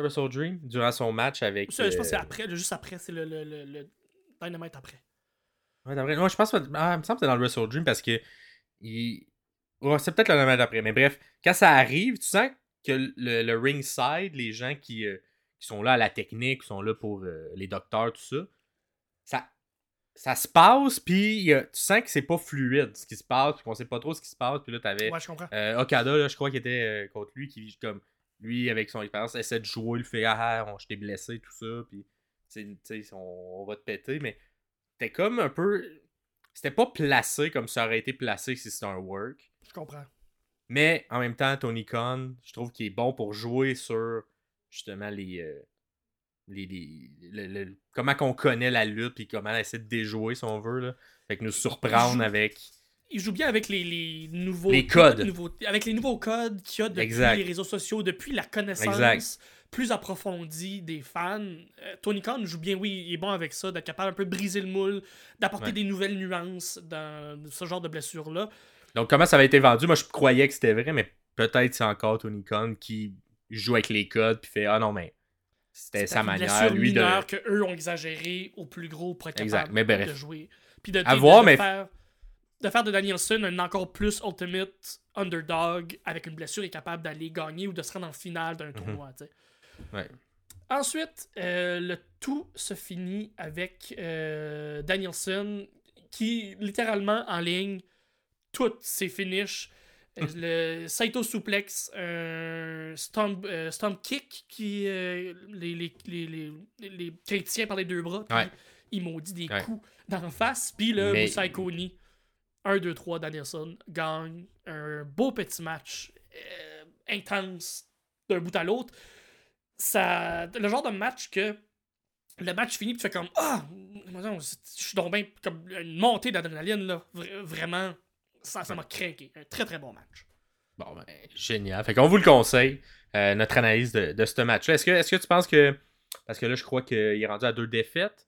Wrestle Dream, durant son match avec. Ça, Je pense que c'est euh, après, juste après, c'est le, le, le, le Dynamite après. Ouais, d'après- moi, je pense que ah, il me semble que c'est dans le Wrestle Dream parce que. Il... c'est peut-être le moment d'après. Mais bref, quand ça arrive, tu sens que le, le ringside, les gens qui, euh, qui sont là à la technique, qui sont là pour euh, les docteurs, tout ça, ça, ça se passe, puis tu sens que c'est pas fluide ce qui se passe, puis qu'on sait pas trop ce qui se passe. Puis là, t'avais Ouais, je comprends. Okada, là, je crois qu'il était contre lui, qui, comme, lui, avec son expérience, essaie de jouer, il fait Ah, on- je t'ai blessé, tout ça, puis tu sais, on, on va te péter, mais c'était comme un peu. C'était pas placé comme ça aurait été placé si c'était un work. Je comprends. Mais en même temps, Tony Khan, je trouve qu'il est bon pour jouer sur justement les. euh, les, les- le- le- comment qu'on connaît la lutte puis comment elle essaie de déjouer si on veut là. Fait que nous surprendre avec Il joue bien avec les, les nouveaux Les codes. nouveaux- avec les nouveaux codes qu'il y a depuis Exact. les réseaux sociaux, depuis la connaissance Exact. plus approfondie des fans. Euh, Tony Khan joue bien, oui, il est bon avec ça, d'être capable un peu de briser le moule, d'apporter Ouais. des nouvelles nuances dans ce genre de blessure-là. Donc, comment ça avait été vendu? Moi, je croyais que c'était vrai, mais peut-être c'est encore Tony Khan qui joue avec les codes puis fait Ah non, mais c'était sa manière, lui, de. que eux ont exagéré au plus gros pour être Exact, mais bref. de jouer. Puis de, À de- voir, de mais- faire, de faire de Danielson un encore plus ultimate underdog avec une blessure est capable d'aller gagner ou de se rendre en finale d'un tournoi. Mhm. Ouais. Ensuite, euh, le tout se finit avec euh, Danielson qui, littéralement, en ligne, toutes ses finishes. Euh, le Saito Suplex, un stomp, euh, stomp kick qui, les, les, les, les, les- qui tient par les deux bras, puis Ouais. il maudit des Ouais. coups d'en face. Puis le Mais- Musai Koni, 1, 2, 3, Danielson gagne un beau petit match euh, intense d'un bout à l'autre. Ça, le genre de match que le match finit, puis tu fais comme Ah, je suis donc bien comme une montée d'adrénaline, là. Vra- vraiment, ça ça m'a craqué. Un très très bon match. Bon, ben, génial. Fait qu'on vous le conseille, euh, notre analyse de, de ce match-là. Est-ce que, est-ce que tu penses que. Parce que là, je crois qu'il est rendu à deux défaites,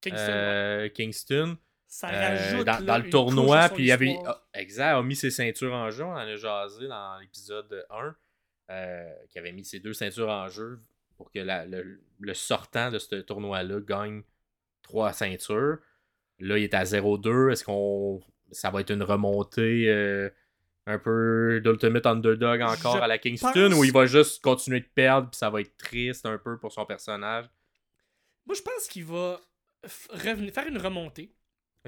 Kingston, ouais. euh, Kingston. Ça Euh, rajoute dans, là, dans le tournoi, puis il avait ah, exact, a mis ses ceintures en jeu, on en a jasé dans l'épisode 1, euh, qui avait mis ses deux ceintures en jeu pour que la- le, le sortant de ce tournoi-là gagne trois ceintures. Là, il est à 0-2. Est-ce qu'on ça va être une remontée euh, un peu d'Ultimate Underdog encore Je à la Kingston ou il va juste continuer de perdre puis ça va être triste un peu pour son personnage? Moi, je pense qu'il va revenir, faire une remontée.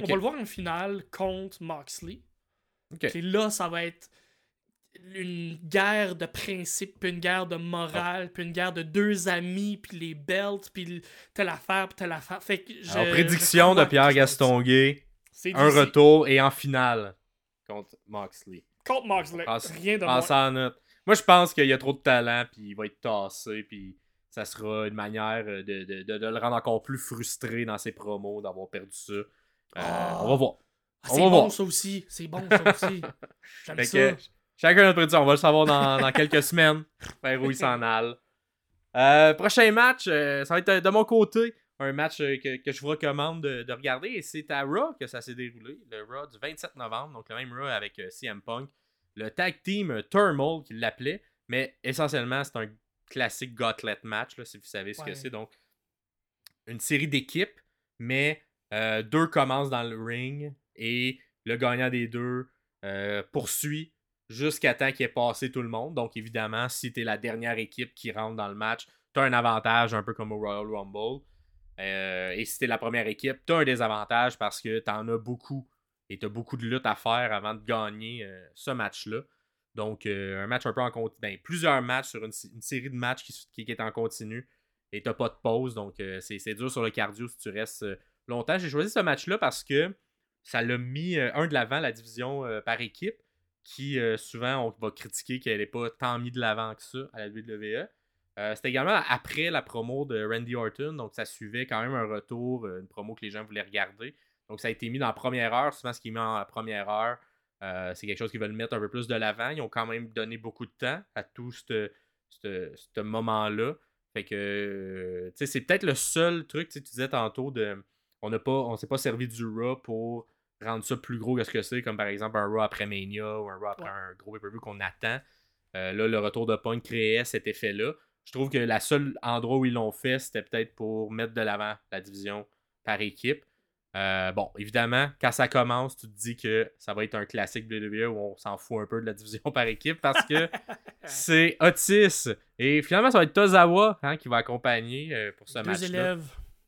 On va le voir en finale contre Moxley. Ok. Puis là, ça va être une guerre de principes, puis une guerre de morale, puis une guerre de deux amis, puis les belts, puis telle affaire, puis telle affaire. Fait que je- Alors, je prédiction de Pierre Gastonguay. un retour et en finale contre Moxley. Contre Moxley. Passe- Rien de Passe moins. Moi, je pense qu'il y a trop de talent, puis il va être tassé, puis ça sera une manière euh, de, de- de- de le rendre encore plus frustré dans ses promos, d'avoir perdu ça. Euh, Ah. On va voir. Ah, c'est bon ça aussi. C'est bon ça aussi. J'aime ça. que, chacun notre prédiction. On va le savoir dans, dans quelques semaines. Vers où il s'en aille. Euh, prochain match, euh, ça va être euh, de mon côté un match euh, que, que je vous recommande de, de regarder. Et c'est à Raw que ça s'est déroulé. Le Raw du 27 novembre. Donc le même Raw avec CM Punk. Le tag team Thermal qu'il l'appelait. Mais essentiellement, c'est un classique gauntlet match, là, si vous savez ce Ouais. que c'est. Donc une série d'équipes, mais euh, deux commencent dans le ring et le gagnant des deux euh, poursuit jusqu'à temps qu'il ait passé tout le monde. Donc, évidemment, si tu es la dernière équipe qui rentre dans le match, tu as un avantage, un peu comme au Royal Rumble. Euh, et si tu es la première équipe, tu as un désavantage parce que tu en as beaucoup et tu as beaucoup de lutte à faire avant de gagner ce match-là. Donc, un match un peu en continu. Ben, plusieurs matchs sur une, série de matchs qui, est en continu et t'as pas de pause. Donc, c'est dur sur le cardio si tu restes longtemps. J'ai choisi ce match-là parce que ça l'a mis euh, un de l'avant, la division euh, par équipe, qui euh, souvent on va critiquer qu'elle n'est pas tant mis de l'avant que ça à la WWE. C'était également après la promo de Randy Orton, donc ça suivait quand même un retour, une promo que les gens voulaient regarder. Donc ça a été mis dans la première heure. Souvent, ce qui est mis en première heure, c'est quelque chose qu'ils veulent mettre un peu plus de l'avant. Ils ont quand même donné beaucoup de temps à tout ce moment-là. Fait que, c'est peut-être le seul truc, tu disais tantôt, de, on n'a pas, on s'est pas servi du Raw pour rendre ça plus gros que ce que c'est, comme par exemple un Raw après Mania ou un Raw après Ouais. un gros pay-per-view qu'on attend. Euh, là, le retour de Punk créait cet effet-là. Je trouve que la seule endroit où ils l'ont fait, c'était peut-être pour mettre de l'avant la division par équipe. Euh, bon, évidemment, quand ça commence, tu te dis que ça va être un classique WWE où on s'en fout un peu de la division par équipe parce que c'est Otis. Et finalement, ça va être Tozawa hein, qui va accompagner euh, pour ce match-là.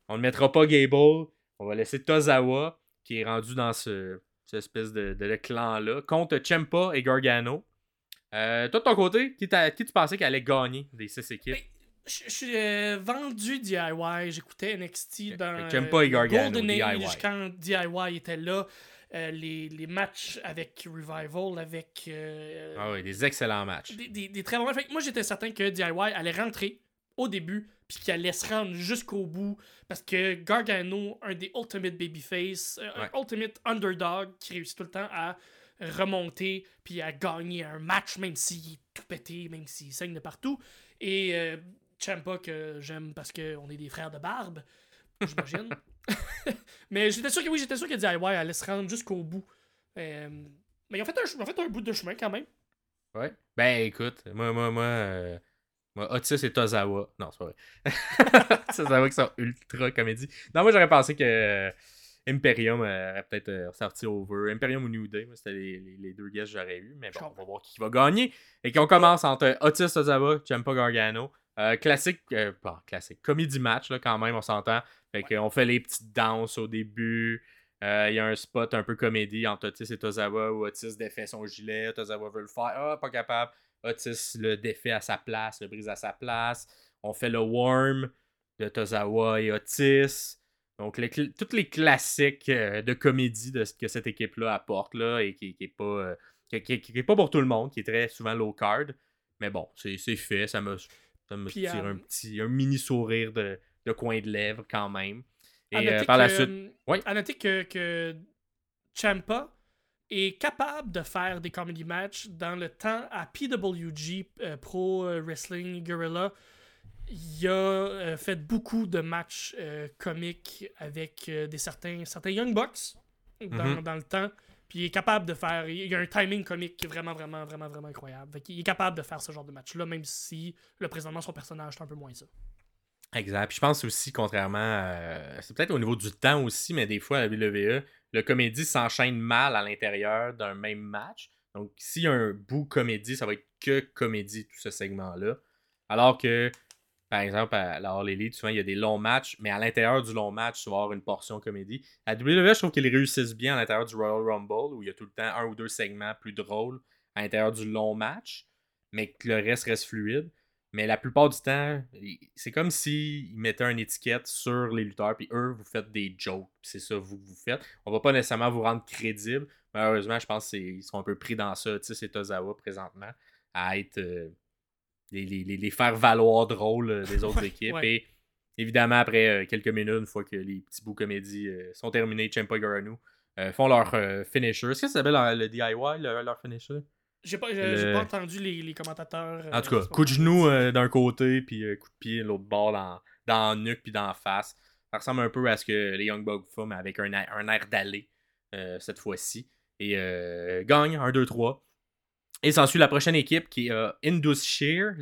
On ne mettra pas Gable. On va laisser Tozawa, qui est rendu dans ce, cette espèce de, de, clan-là, contre Champa et Gargano. Euh, toi, de ton côté, qui, qui tu pensais qu'elle allait gagner des six équipes? Ben, je, suis euh, vendu DIY. J'écoutais NXT dans Gargano, Golden Age quand DIY était là. Euh, les, les, matchs avec Revival, avec. Euh, ah oui, des excellents matchs. Des, des, des très bons matchs. moi, j'étais certain que DIY allait rentrer au début, puis qu'elle allait se rendre jusqu'au bout. Parce que Gargano, un des Ultimate Babyface, euh, un Ultimate Underdog qui réussit tout le temps à remonter, puis à gagner un match, même s'il est tout pété, même s'il saigne de partout. Et Champa, que j'aime parce qu'on est des frères de barbe, j'imagine. mais j'étais sûr que oui, j'étais sûr que DIY allait se rendre jusqu'au bout. Euh, mais ils ont, fait un, fait un bout de chemin quand même. Ouais. Ben écoute, moi, moi, moi, euh, moi Otis et Tozawa. Non, c'est pas vrai. Tozawa qui sont ultra comédie. Non, moi j'aurais pensé que euh, Imperium aurait peut-être sorti over. Imperium ou New Day, c'était les, les, deux guests que j'aurais eu. Mais bon, on va voir qui va gagner. Et qu'on commence entre Otis Tozawa, Champa Gargano. classique, pas classique, comédie match là, quand même, on s'entend. Fait qu'on fait les petites danses au début. Euh, il y a un spot un peu comédie entre Otis et Tozawa où Otis défait son gilet. Tozawa veut le faire. Ah, pas capable. Otis le défait à sa place, le brise à sa place. On fait le worm de Tozawa et Otis. Donc, les, tous les classiques euh, de comédie de ce que cette équipe-là apporte là, et qui n'est pas, euh, qui, pas pour tout le monde, qui est très souvent low card. Mais bon, c'est fait. Ça me, ça me tire un petit un mini sourire de, de coin de lèvres quand même. Et euh, par la suite. Euh, oui? À noter que, que Champa est capable de faire des comedy matchs dans le temps à PWG euh, Pro Wrestling Guerrilla. Il a fait beaucoup de matchs comiques avec des certains, certains Young Bucks dans, mm-hmm. dans, le temps. Puis il est capable de faire. Il a un timing comique vraiment, vraiment, vraiment, vraiment incroyable. il est capable de faire ce genre de match-là, même si le présentement son personnage est un peu moins ça. Exact. Puis je pense aussi, contrairement à... C'est peut-être au niveau du temps aussi, mais des fois, à la WWE, le comédie s'enchaîne mal à l'intérieur d'un même match. Donc, s'il y a un bout comédie, ça va être que comédie, tout ce segment-là. Alors que, par exemple, à la All Elite, souvent, il y a des longs matchs, mais à l'intérieur du long match, tu vas avoir une portion comédie. À WWE, je trouve qu'ils réussissent bien à l'intérieur du Royal Rumble, où il y a tout le temps un ou deux segments plus drôles à l'intérieur du long match, mais que le reste reste fluide. Mais la plupart du temps, c'est comme s'ils mettaient une étiquette sur les lutteurs, puis eux, vous faites des jokes. C'est ça vous vous faites. On va pas nécessairement vous rendre crédible. Malheureusement, je pense qu'ils sont un peu pris dans ça. Tu sais, c'est Tozawa présentement, à être. Euh, les, les, faire valoir drôle euh, des autres équipes. Et évidemment, après euh, quelques minutes, une fois que les petits bouts comédies sont terminés, Champa Garanu font leur finisher. Est-ce que ça s'appelle le DIY, leur finisher? J'ai pas, pas entendu les, les commentateurs. en tout euh, cas, coup de genou euh, d'un côté, puis euh, coup de pied l'autre bord dans, dans le nuque, puis dans la face. Ça ressemble un peu à ce que les Young Bucks font, mais avec un, un air d'aller cette fois-ci. Et gagne 1, 2, 3. Et s'ensuit la prochaine équipe qui est Indus Shear.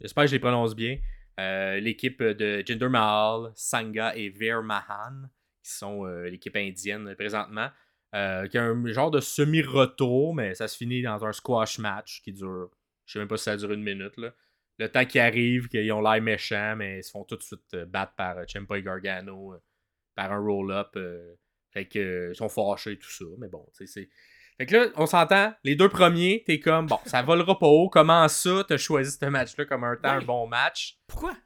J'espère que je les prononce bien. L'équipe de Jinder Mahal, Sangha et Veer Mahan, qui sont l'équipe indienne présentement. Euh, qui a un genre de semi-retour, mais ça se finit dans un squash match qui dure, je sais même pas si ça dure une minute. Là. Le temps qui arrive, qu'ils ont l'air méchants, mais ils se font tout de suite euh, battre par euh, Ciampa et Gargano, par un roll-up. fait que, ils sont fâchés et tout ça, mais bon, tu sais, c'est. Fait que là, on s'entend, les deux premiers, t'es comme, bon, ça volera pas haut, comment ça, t'as choisi ce match-là comme un temps, un bon match? Pourquoi?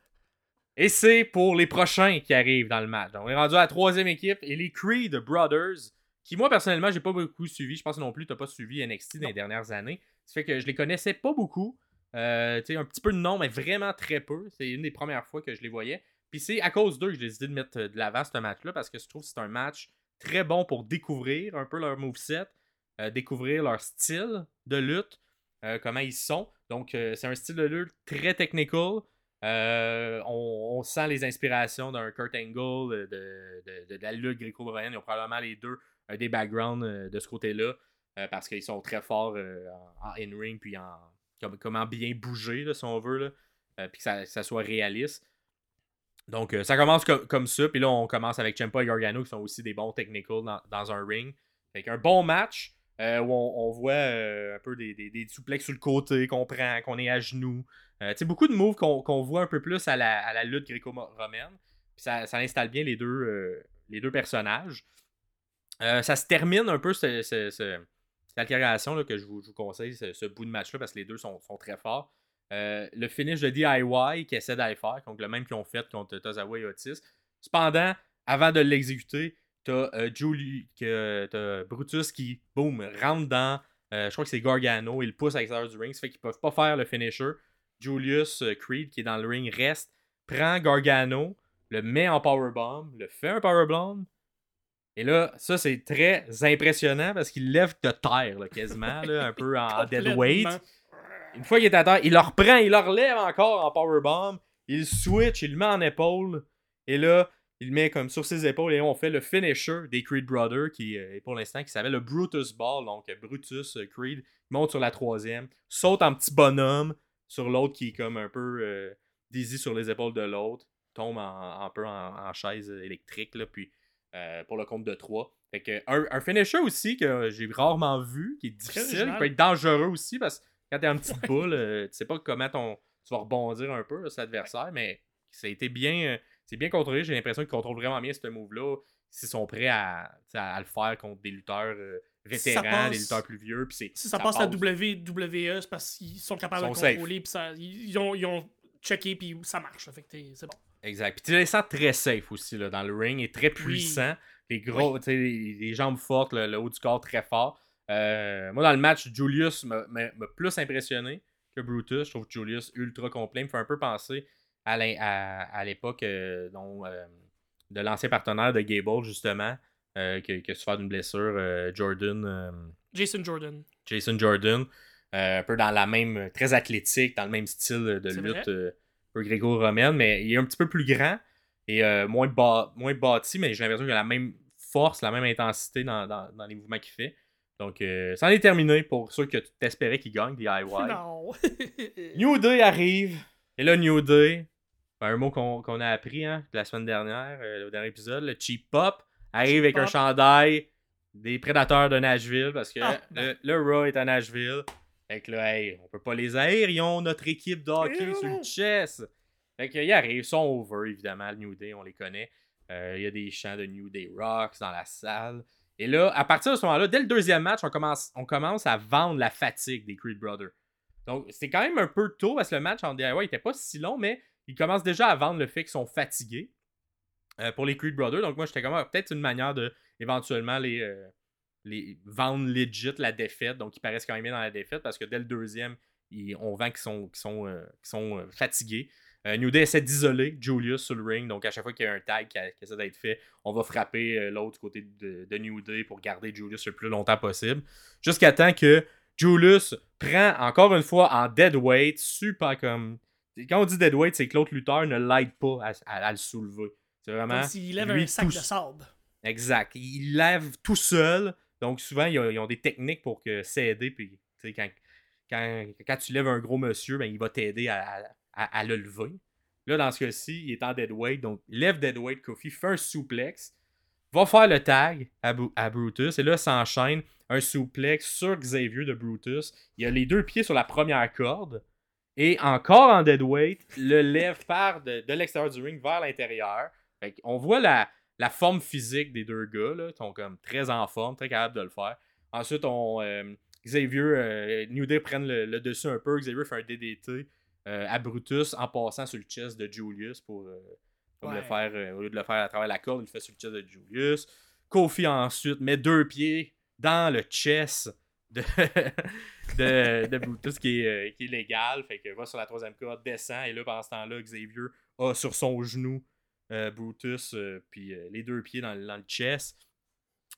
Et c'est pour les prochains qui arrivent dans le match. Donc, on est rendu à la troisième équipe et les Creed Brothers qui, moi, personnellement, j'ai pas beaucoup suivi. Je pense non plus que tu pas suivi NXT dans les dernières années. Ça fait que je les connaissais pas beaucoup. Euh, un petit peu de nom, mais vraiment très peu. C'est une des premières fois que je les voyais. Puis c'est à cause d'eux que j'ai décidé de mettre de l'avant ce match-là parce que je trouve que c'est un match très bon pour découvrir un peu leur moveset, euh, découvrir leur style de lutte, euh, comment ils sont. Donc, c'est un style de lutte très technical. On, sent les inspirations d'un Kurt Angle, de, de, la lutte gréco-romaine. Ils ont probablement les deux des backgrounds euh, de ce côté-là. Euh, parce qu'ils sont très forts euh, en, in-ring, puis en comment bien bouger, si on veut, puis que ça, soit réaliste. Donc, ça commence comme ça, puis là, on commence avec Champa et Gargano, qui sont aussi des bons technicals dans, un ring. Fait un bon match, où on, voit un peu des, des, souplex sur le côté, qu'on prend, qu'on est à genoux. sais beaucoup de moves qu'on voit un peu plus à la, à la lutte gréco-romaine. Ça, ça installe bien les deux, euh, les deux personnages. Euh, ça se termine un peu ce, ce- cette altération que je vous, conseille, ce, bout de match-là, parce que les deux sont, très forts. Euh, le finish de DIY qui essaie d'aller faire, donc le même qu'ils ont fait contre Tozawa et Otis. Cependant, avant de l'exécuter, t'as euh, Julie, que, t'as Brutus qui, boum, rentre dans, euh, je crois que c'est Gargano, il pousse à l'extérieur du ring, ça fait qu'ils peuvent pas faire le finisher. Julius Creed, qui est dans le ring, reste, prend Gargano, le met en powerbomb, le fait un powerbomb. Et là, ça, c'est très impressionnant parce qu'il lève de terre, là, quasiment, là, un peu en dead weight. Une fois qu'il est à terre, il le reprend, il le relève encore en powerbomb. Il switch, il le met en épaule. Et là, il le met comme sur ses épaules et on fait le finisher des Creed Brothers qui euh, est pour l'instant qui s'appelle le Brutus Ball. Donc Brutus Creed monte sur la troisième, saute en petit bonhomme sur l'autre qui est comme un peu euh, dizzy sur les épaules de l'autre, tombe en, un peu en, en chaise électrique, là, puis euh, pour le compte de 3. Fait que un, un finisher aussi que j'ai rarement vu, qui est difficile, qui peut être dangereux aussi parce que quand t'es en petite boule, euh, tu sais pas comment ton, tu vas rebondir un peu, là, cet adversaire, mais ça a été bien, euh, c'est bien contrôlé. J'ai l'impression qu'ils contrôlent vraiment bien ce move-là. S'ils sont prêts à, à le faire contre des lutteurs euh, vétérans, passe- des lutteurs plus vieux. Puis Si ça, passe la WWE, c'est parce qu'ils sont capables Ils de sont contrôler, puis ça, ils, ils ont, ils ont checké, puis ça marche. Fait que c'est bon. Exact. Puis tu les sens très safe aussi là, dans le ring, et très puissant. Les gros, tu sais, les, les jambes fortes, le, le haut du corps très fort. Euh, moi, dans le match, Julius m'a plus impressionné que Brutus. Je trouve Julius ultra complet. Il me fait un peu penser à l'époque euh, euh, de l'ancien partenaire de Gable, justement, qui, qui a souffert d'une blessure, Jordan. Jason Jordan. Jason Jordan, un peu dans la même, très athlétique, dans le même style de lutte, euh, un peu gréco-romaine, mais il est un petit peu plus grand et euh, moins, ba- moins bâti, mais j'ai l'impression qu'il a la même force, la même intensité dans, dans- dans les mouvements qu'il fait. Donc, euh, c'en est terminé pour ceux que tu t'espérais qu'il gagne, DIY. Non. New Day arrive, et là, New Day, ben, un mot qu'on a appris hein, la semaine dernière, euh, au dernier épisode, le Cheap Pop arrive Cheap avec un chandail des prédateurs de Nashville parce que Ah, le, le Raw est à Nashville. Fait que là, hey, on peut pas les haïr, ils ont notre équipe de hockey sur le chest. Fait qu'ils arrivent, ils sont over évidemment, le New Day, on les connaît. Euh, Il y a des chants de New Day Rocks dans la salle. Et là, à partir de ce moment-là, dès le deuxième match, on commence, on commence à vendre la fatigue des Creed Brothers. Donc, c'est quand même un peu tôt parce que le match en DIY était pas si long, mais ils commencent déjà à vendre le fait qu'ils sont fatigués euh, pour les Creed Brothers. Donc, moi, j'étais comme ah, peut-être une manière de éventuellement les, euh, les vendre legit la défaite. Donc, ils paraissent quand même bien dans la défaite parce que dès le deuxième, ils- on vend qu'ils sont, qu'ils sont, euh, qu'ils sont euh, fatigués. Euh, New Day essaie d'isoler Julius sur le ring. Donc, à chaque fois qu'il y a un tag qui, a- qui essaie d'être fait, on va frapper l'autre côté de, de New Day pour garder Julius le plus longtemps possible. Jusqu'à temps que Julius prend encore une fois en dead weight, super comme. Quand on dit dead weight, c'est que l'autre lutteur ne l'aide pas à, à- à le soulever. C'est vraiment. Comme s'il lève un sac tout- de sable. Exact. Il lève tout seul. Donc souvent, ils ont, des techniques pour que s'aider. Puis, quand, quand, quand tu lèves un gros monsieur, ben, il va t'aider à, à- le lever. Là, dans ce cas-ci, il est en dead weight. Donc, lève dead weight Kofi, fait un souplex, va faire le tag à, Bru- à Brutus. Et là, s'enchaîne un souplex sur Xavier de Brutus. Il a les deux pieds sur la première corde. Et encore en dead weight, le lève par de, de l'extérieur du ring vers l'intérieur. On voit la, la forme physique des deux gars. Là. Sont comme très en forme, très capables de le faire. Ensuite, on, euh, Xavier, euh, New Day prennent le, le dessus un peu. Xavier fait un DDT euh, à Brutus en passant sur le chest de Julius pour, euh, le faire. au lieu de le faire à travers la corde, il le fait sur le chest de Julius. Kofi ensuite met deux pieds dans le chest de, de, de Brutus qui est, qui est légal. Fait que va sur la troisième corde, descend. Et là, pendant ce temps-là, Xavier a sur son genou Brutus, euh, puis euh, les deux pieds dans, le- dans le chest.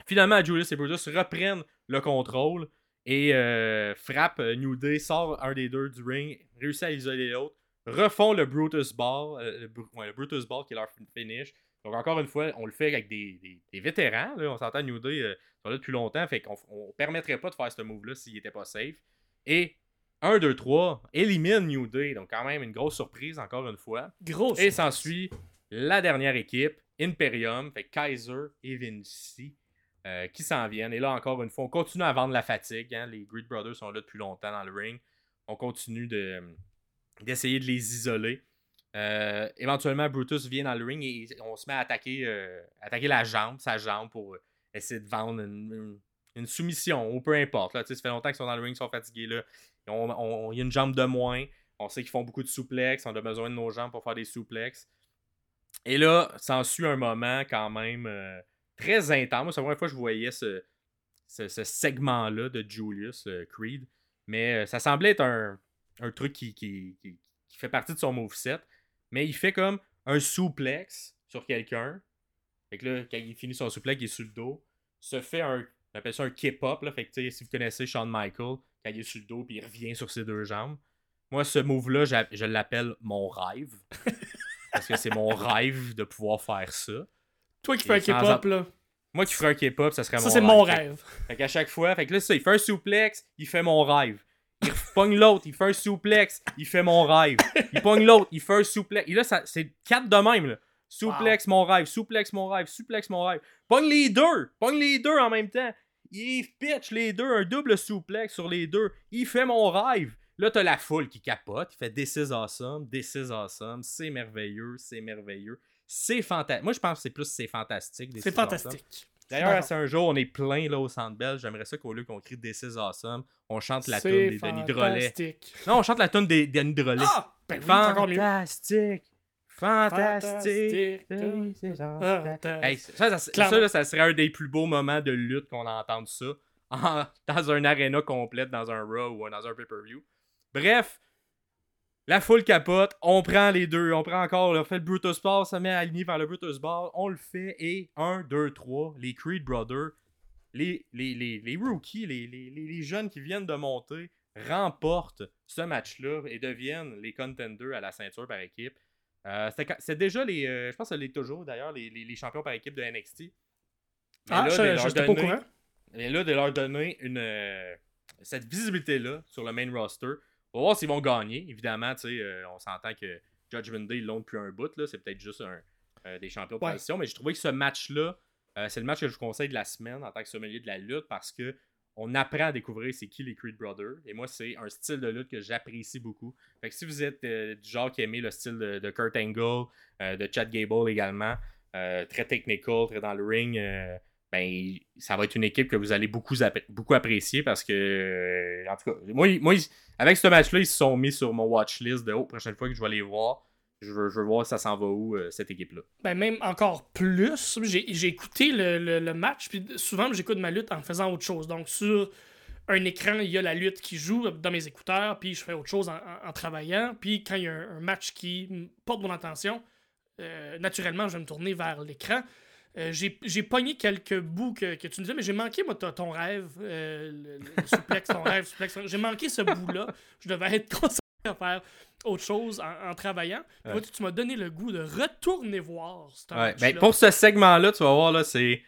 Finalement, Julius et Brutus reprennent le contrôle et euh, frappent euh, New Day, sort un des deux du ring, réussit à isoler l'autre, refont le Brutus Ball, euh, le, Bru- ouais, le Brutus Ball qui est leur fin- finish. Donc encore une fois, on le fait avec des, des- des vétérans. là. On s'entend New Day euh, sont là depuis longtemps, fait qu'on on permettrait pas de faire ce move-là s'il était pas safe. Et 1, 2, 3, élimine New Day. Donc quand même une grosse surprise encore une fois. Gros. Et s'ensuit la dernière équipe, Imperium, fait Kaiser et Vinci, euh, qui s'en viennent. Et là, encore une fois, on continue à vendre la fatigue. hein. Les Greed Brothers sont là depuis longtemps dans le ring. On continue de, d'essayer de les isoler. Euh, éventuellement, Brutus vient dans le ring et on se met à attaquer, euh, attaquer la jambe, sa jambe, pour essayer de vendre une, une, soumission, ou peu importe. Là, ça fait longtemps qu'ils sont dans le ring, ils sont fatigués. Là. Il y a une jambe de moins. On sait qu'ils font beaucoup de souplex. On a besoin de nos jambes pour faire des souplex. Et là, s'ensuit un moment quand même euh, très intense. C'est la première fois que je voyais ce, ce, segment-là de Julius Creed. Mais ça semblait être un, un truc qui, qui, qui, fait partie de son moveset mais il fait comme un souplex sur quelqu'un. Fait que là, quand il finit son souplex, il est sur le dos. Se fait un. On appelle ça un kip-up. Fait que si vous connaissez Shawn Michael, quand il est sur le dos, puis il revient sur ses deux jambes. Moi, ce move-là, je l'appelle mon rêve. parce que c'est mon rêve de pouvoir faire ça. Toi qui fais un K-pop, là. Moi qui ferais un K-pop, ça serait mon rêve. Ça, c'est mon rêve. Fait qu'à chaque fois, fait que là, ça, il fait un souplex, il fait mon rêve. Il pogne l'autre, il fait un souplex, il fait mon rêve. Il pogne l'autre, il fait un souplex. Et là, c'est quatre de même, là. Souplex, mon rêve, souplex, mon rêve, souplex, mon rêve. Pogne les deux, pogne les deux en même temps. Il pitch les deux, un double souplex sur les deux. Il fait mon rêve. Là, t'as la foule qui capote. Il fait This is awesome, this is awesome. C'est merveilleux, c'est merveilleux. C'est fantastique. Moi, je pense que c'est plus c'est fantastique. C'est fantastique. D'ailleurs, c'est un jour, on est plein là au centre belge. J'aimerais ça qu'au lieu qu'on crie This is awesome, on chante la tune des Denis Drolet. Non, on chante la tune des Denis Drolet. Ah! Ben fantastique! Fantastique! Hey, ça, ça, ça, serait un des plus beaux moments de lutte qu'on a entendu ça. dans un arena complète, dans un Raw ou dans un pay-per-view. Bref, la foule capote, on prend les deux, on prend encore, on fait le Brutus Bar, ça met aligné vers le Brutus Bar, on le fait et 1, 2, 3, les Creed Brothers, les, les, les, les rookies, les, les, jeunes qui viennent de monter, remportent ce match-là et deviennent les contenders à la ceinture par équipe. Euh, c'est déjà les, euh, je pense que c'est toujours d'ailleurs, les, champions par équipe de NXT. ah, là, je, pas au courant. Et là, de leur donner une, euh, cette visibilité-là sur le main roster, on va voir s'ils vont gagner. Évidemment, euh, on s'entend que Judgment Day, ils l'ont depuis un bout. C'est peut-être juste un, euh, des champions de transition. Mais j'ai trouvé que ce match-là, euh, c'est le match que je vous conseille de la semaine en tant que sommelier de la lutte parce que on apprend à découvrir c'est qui les Creed Brothers. Et moi, c'est un style de lutte que j'apprécie beaucoup. Fait que si vous êtes du genre qui aimez le style de, Kurt Angle, de Chad Gable également, très technical, très dans le ring ben, ça va être une équipe que vous allez beaucoup, beaucoup apprécier parce que, euh, en tout cas, moi, moi avec ce match-là, ils se sont mis sur mon watch list de oh, prochaine fois que je vais les voir. Je veux, je veux voir ça s'en va où, euh, cette équipe-là. Ben, même encore plus. J'ai écouté le, le, match, puis souvent, j'écoute ma lutte en faisant autre chose. Donc, sur un écran, il y a la lutte qui joue dans mes écouteurs, puis je fais autre chose en, travaillant. Puis quand il y a un, match qui porte mon attention, euh, naturellement, je vais me tourner vers l'écran. Euh, j'ai pogné quelques bouts que, tu nous disais, mais j'ai manqué moi, ton rêve, euh, le, suplex, ton rêve, suplex. J'ai manqué ce bout-là. Je devais être concentré à faire autre chose en, travaillant. tu m'as donné le goût de retourner voir ce ouais. ben, Pour ce segment-là, tu vas voir, là, c'est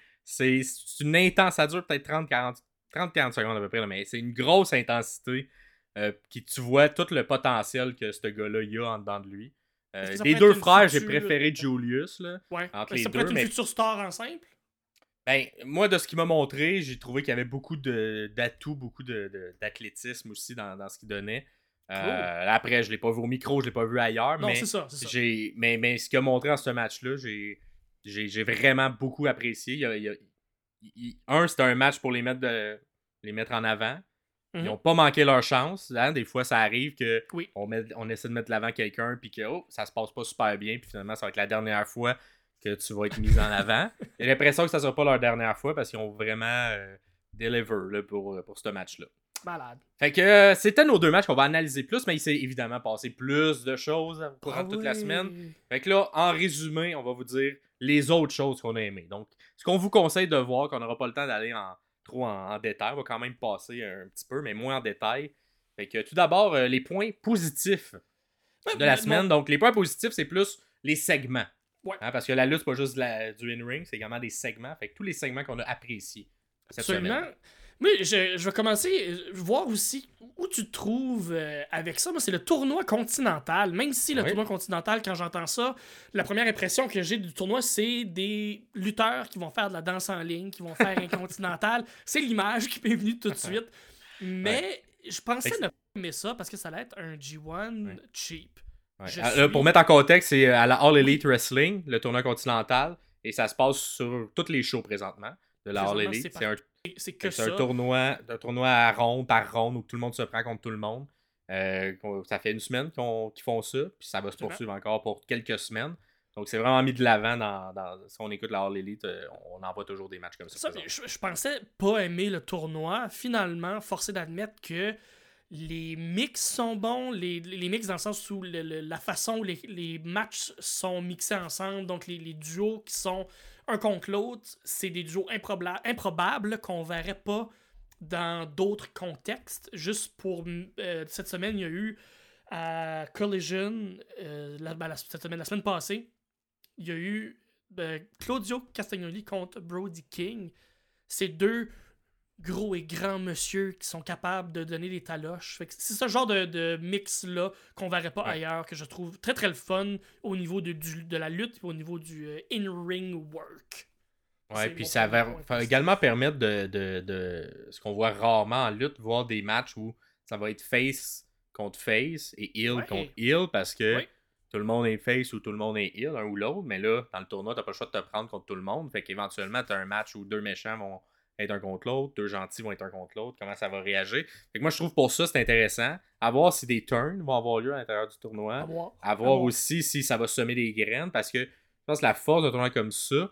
une intense. Ça dure peut-être 30-40 secondes à peu près, mais c'est une grosse intensité. Euh, qui tu vois tout le potentiel que ce gars-là a en dedans de lui. Euh, des deux frères, j'ai préféré Julius. Là, ouais. Entre ça peut être une future star en simple? Ben, moi, de ce qu'il m'a montré, j'ai trouvé qu'il y avait beaucoup d'atouts, beaucoup d'athlétisme aussi dans, dans ce qu'il donnait. Euh, après, je l'ai pas vu au micro, je l'ai pas vu ailleurs. Non, mais c'est ça, J'ai, mais, mais ce qu'il a montré en ce match-là, j'ai, vraiment beaucoup apprécié. un, c'était un match pour les mettre, de, les mettre en avant. Ils n'ont mhm. pas manqué leur chance. Hein. Des fois, ça arrive que on, on essaie de mettre l'avant quelqu'un puis que oh, ça se passe pas super bien. Puis finalement, ça va être la dernière fois que tu vas être mis en avant. J'ai l'impression que ça sera pas leur dernière fois parce qu'ils ont vraiment euh, deliver pour, pour ce match-là. Malade. Fait que euh, c'était nos deux matchs qu'on va analyser plus, mais il s'est évidemment passé plus de choses courant de toute la ah semaine. Fait que là, en résumé, on va vous dire les autres choses qu'on a aimées. Donc, ce qu'on vous conseille de voir, qu'on n'aura pas le temps d'aller en, trop en, détail. On va quand même passer un petit peu, mais moins en détail. Fait que tout d'abord, euh, les points positifs de la semaine. Donc, les points positifs, c'est plus les segments. Hein, parce que la lutte, c'est pas juste la, du in-ring, c'est également des segments. Fait que tous les segments qu'on a appréciés cette Absolument. Mais je, je, vais commencer euh, voir aussi où tu te trouves euh, avec ça. Moi, c'est le tournoi continental. Même si le tournoi continental, quand j'entends ça, la première impression que j'ai du tournoi, c'est des lutteurs qui vont faire de la danse en ligne, qui vont faire un continental. C'est l'image qui m'est venue tout de suite. Mais je pensais ne pas aimer ça parce que ça allait être un G1 cheap. Ouais. Ah, pour mettre en contexte, c'est à la All Elite Wrestling, le tournoi continental, et ça se passe sur toutes les shows présentement de la All Elite. c'est C'est un, C'est que c'est ça. un tournoi, un tournoi à ronde par ronde où tout le monde se prend contre tout le monde. Euh, ça fait une semaine qu'ils font ça, puis ça va se poursuivre encore pour quelques semaines. Donc c'est vraiment mis de l'avant dans, dans- si on écoute la All Elite, euh, on envoie toujours des matchs comme ça. Je, je pensais pas aimer le tournoi. Finalement, forcé d'admettre que les mix sont bons. Les, les mix dans le sens où le- le- la façon où les, les matchs sont mixés ensemble, donc les, les duos qui sont un contre l'autre, c'est des duos improbables qu'on verrait pas dans d'autres contextes. Juste pour euh, cette semaine, il y a eu Collision, euh, la, ben, la- cette semaine, la semaine passée, il y a eu ben, Claudio Castagnoli contre Brody King. C'est deux gros et grands monsieur qui sont capables de donner des taloches. C'est ce genre de, de mix-là qu'on verrait pas Ouais. ailleurs, que je trouve très très le fun au niveau de, du- de la lutte et au niveau du euh, in-ring work. Ouais, puis ça va, également permettre de, de, de- ce qu'on voit rarement en lutte, voir des matchs où ça va être face contre face et heel Ouais. contre heel parce que Ouais. tout le monde est face ou tout le monde est heel, un ou l'autre. Mais là, dans le tournoi, t'as pas le choix de te prendre contre tout le monde. Fait qu'éventuellement, t'as un match où deux méchants vont être un contre l'autre, deux gentils vont être un contre l'autre, comment ça va réagir. Fait que moi, je trouve pour ça, c'est intéressant. À voir si des turns vont avoir lieu à l'intérieur du tournoi. À voir. À voir voir. aussi si ça va semer des graines parce que je pense que la force d'un tournoi comme ça,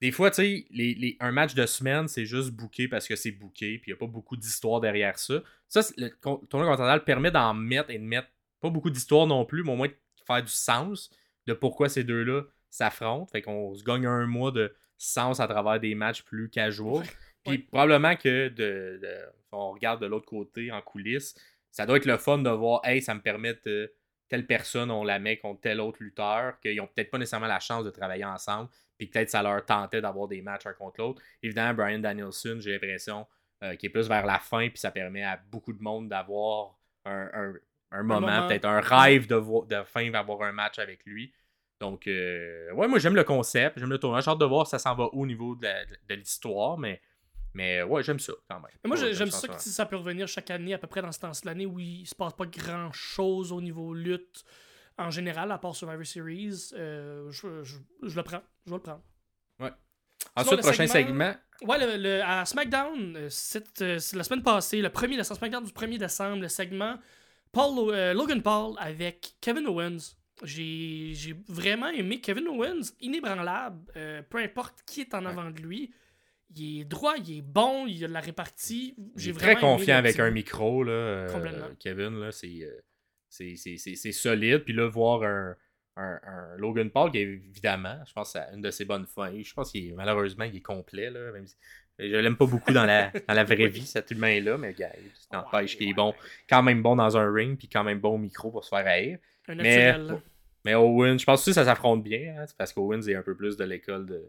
des fois, tu sais, les, les- un match de semaine, c'est juste booké parce que c'est booké, puis il n'y a pas beaucoup d'histoire derrière ça. Ça, le tournoi continental permet d'en mettre et de mettre pas beaucoup d'histoire non plus, mais au moins de faire du sens de pourquoi ces deux-là s'affrontent. Fait qu'on se gagne un mois de sens à travers des matchs plus casual. Puis Ouais. probablement que de, de- on regarde de l'autre côté en coulisses, ça doit être le fun de voir, hey, ça me permet de telle personne, on la met contre tel autre lutteur, qu'ils ont peut-être pas nécessairement la chance de travailler ensemble, puis peut-être ça leur tentait d'avoir des matchs un contre l'autre. Évidemment, Brian Danielson, j'ai l'impression, euh, qui est plus vers la fin, puis ça permet à beaucoup de monde d'avoir un, un- un moment, moment. peut-être un rêve de, de fin d'avoir un match avec lui. Donc, euh, ouais, moi j'aime le concept, j'aime le tournoi. J'ai hâte de voir ça s'en va où au niveau de, l'histoire, mais, mais ouais, j'aime ça quand même. Mais moi, Ouais, j'ai- j'aime ça ouais. que ça peut revenir chaque année, à peu près dans ce temps de l'année, où il se passe pas grand chose au niveau lutte en général, à part Survivor Series. Euh, je, je- je le prends. Je vais le prendre. Ensuite, le prochain segment- segment. Ouais, le, le- à SmackDown, euh, euh, c'est la semaine passée, le premier, le SmackDown du 1er décembre, le segment Paul, Lo- euh, Logan Paul avec Kevin Owens. J'ai vraiment aimé Kevin Owens, inébranlable, euh, peu importe qui est en avant de lui. Il est droit, il est bon, il a de la répartie. Il J'ai très confiant avec un micro, là, euh, Complètement. Kevin. Là, c'est, euh, c'est, solide. Puis là, voir un, un, un Logan Paul qui est évidemment, je pense, à une de ses bonnes fins. Je pense qu'il est, malheureusement, il est complet. Là, même si- je l'aime pas beaucoup dans la, dans la vraie vie, cet humain-là, mais gars, n'empêche Ouais, qu'il est bon, quand même bon dans un ring, puis quand même bon au micro pour se faire haïr. Un Mais, là. mais Owen, je pense que ça s'affronte bien, hein, parce qu'Owens est un peu plus de l'école de.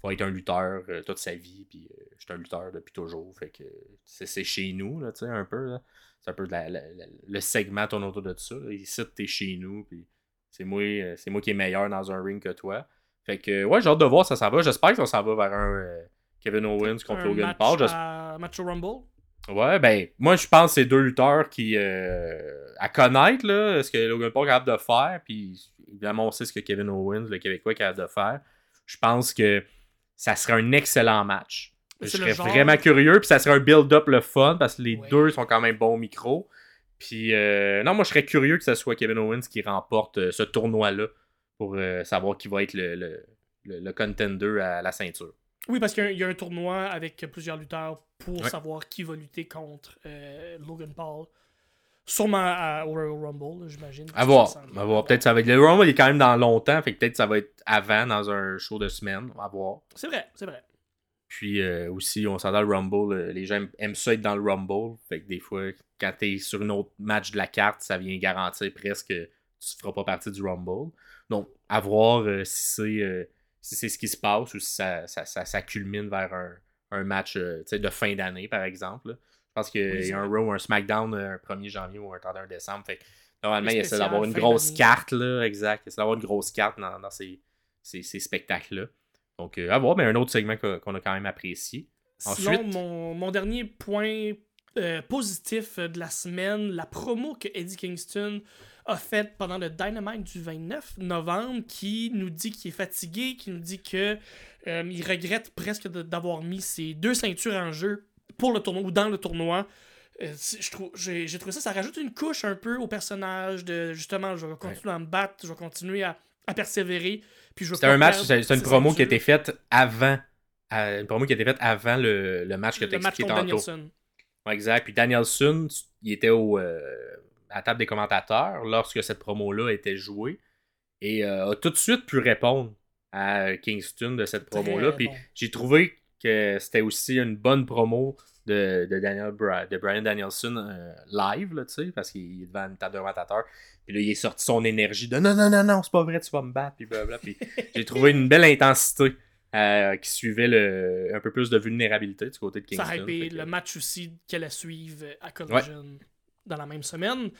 Faut être un lutteur euh, toute sa vie, puis euh, je suis un lutteur depuis toujours, fait que c'est c'est chez nous, là, tu sais, un peu. C'est un peu la- la- la- le segment tourne autour de ça. Là. Ici, t'es chez nous, puis c'est moi, euh, c'est moi qui est meilleur dans un ring que toi. Fait que, ouais, j'ai hâte de voir ça s'en va. J'espère qu'on s'en va vers un Kevin Owens contre Un Logan match Paul. À Match au Rumble. Ouais, ben, moi, je pense que c'est deux lutteurs qui, euh, à connaître, là, ce que Logan Paul est capable de faire, puis évidemment, on sait ce que Kevin Owens, le Québécois, est capable de faire. Je pense que ça serait un excellent match. Je serais genre- vraiment curieux, puis ça serait un build-up le fun, parce que les Ouais. deux sont quand même bons au micro. Puis, euh, non, moi, je serais curieux que ce soit Kevin Owens qui remporte euh, ce tournoi-là pour euh, savoir qui va être le, le, le- le contender à la ceinture. Oui, parce qu'il y a un- il y, a un tournoi avec plusieurs lutteurs pour Ouais. savoir qui va lutter contre euh, Logan Paul. Sûrement à, au Royal Rumble, j'imagine. À voir. À voir. Peut-être ça va être. Le Rumble il est quand même dans longtemps, fait que peut-être ça va être avant dans un show de semaine. À voir. C'est vrai, c'est vrai. Puis euh, aussi, on s'entend le Rumble. euh, les gens aiment- ça être dans le Rumble. Fait que des fois, quand t'es sur un autre match de la carte, ça vient garantir presque que tu feras pas partie du Rumble. Donc, à voir euh, si c'est si c'est ce qui se passe ou si ça, ça, ça, ça culmine vers un, un match euh, de fin d'année, par exemple. là. Je pense qu'il Oui, y a un. Raw ou un SmackDown euh, un 1er janvier ou un 31 décembre. Fait normalement, il essaie d'avoir une grosse carte, là, exact. Il essaie d'avoir une grosse carte dans, dans ces, ces, ces spectacles-là. Donc, euh, à voir, mais un autre segment qu'on a quand même apprécié. Sinon, Ensuite- mon, mon dernier point euh, positif de la semaine, la promo que Eddie Kingston a fait pendant le Dynamite du 29 novembre, qui nous dit qu'il est fatigué, qui nous dit que euh, il regrette presque d'avoir mis ses deux ceintures en jeu pour le tournoi ou dans le tournoi. Euh, c'est- je trouve, j'ai, trouvé ça, ça rajoute une couche un peu au personnage de justement, je vais continuer à me battre, je vais continuer à, à persévérer. Puis pas un match, c'est c'est une promo qui a été faite avant. une promo qui a été faite avant le, le match que tu expliqué tantôt. Danielson. Ouais, exact. Puis Danielson, il était au, euh, à la table des commentateurs lorsque cette promo-là était jouée et euh, a tout de suite pu répondre à Kingston de cette promo-là. Puis bon. j'ai trouvé que c'était aussi une bonne promo de, de, Daniel Bra- de Brian Danielson euh, live, là, tu sais, parce qu'il est devant une table de commentateurs. Puis là, il est sorti son énergie de non, non, non, non, c'est pas vrai, tu vas me battre. Puis blablabla. Puis j'ai trouvé une belle intensité euh, qui suivait le, un peu plus de vulnérabilité du côté de Kingston. Ça a hypé que- le match aussi qu'elle a suivre à Collision dans la même semaine.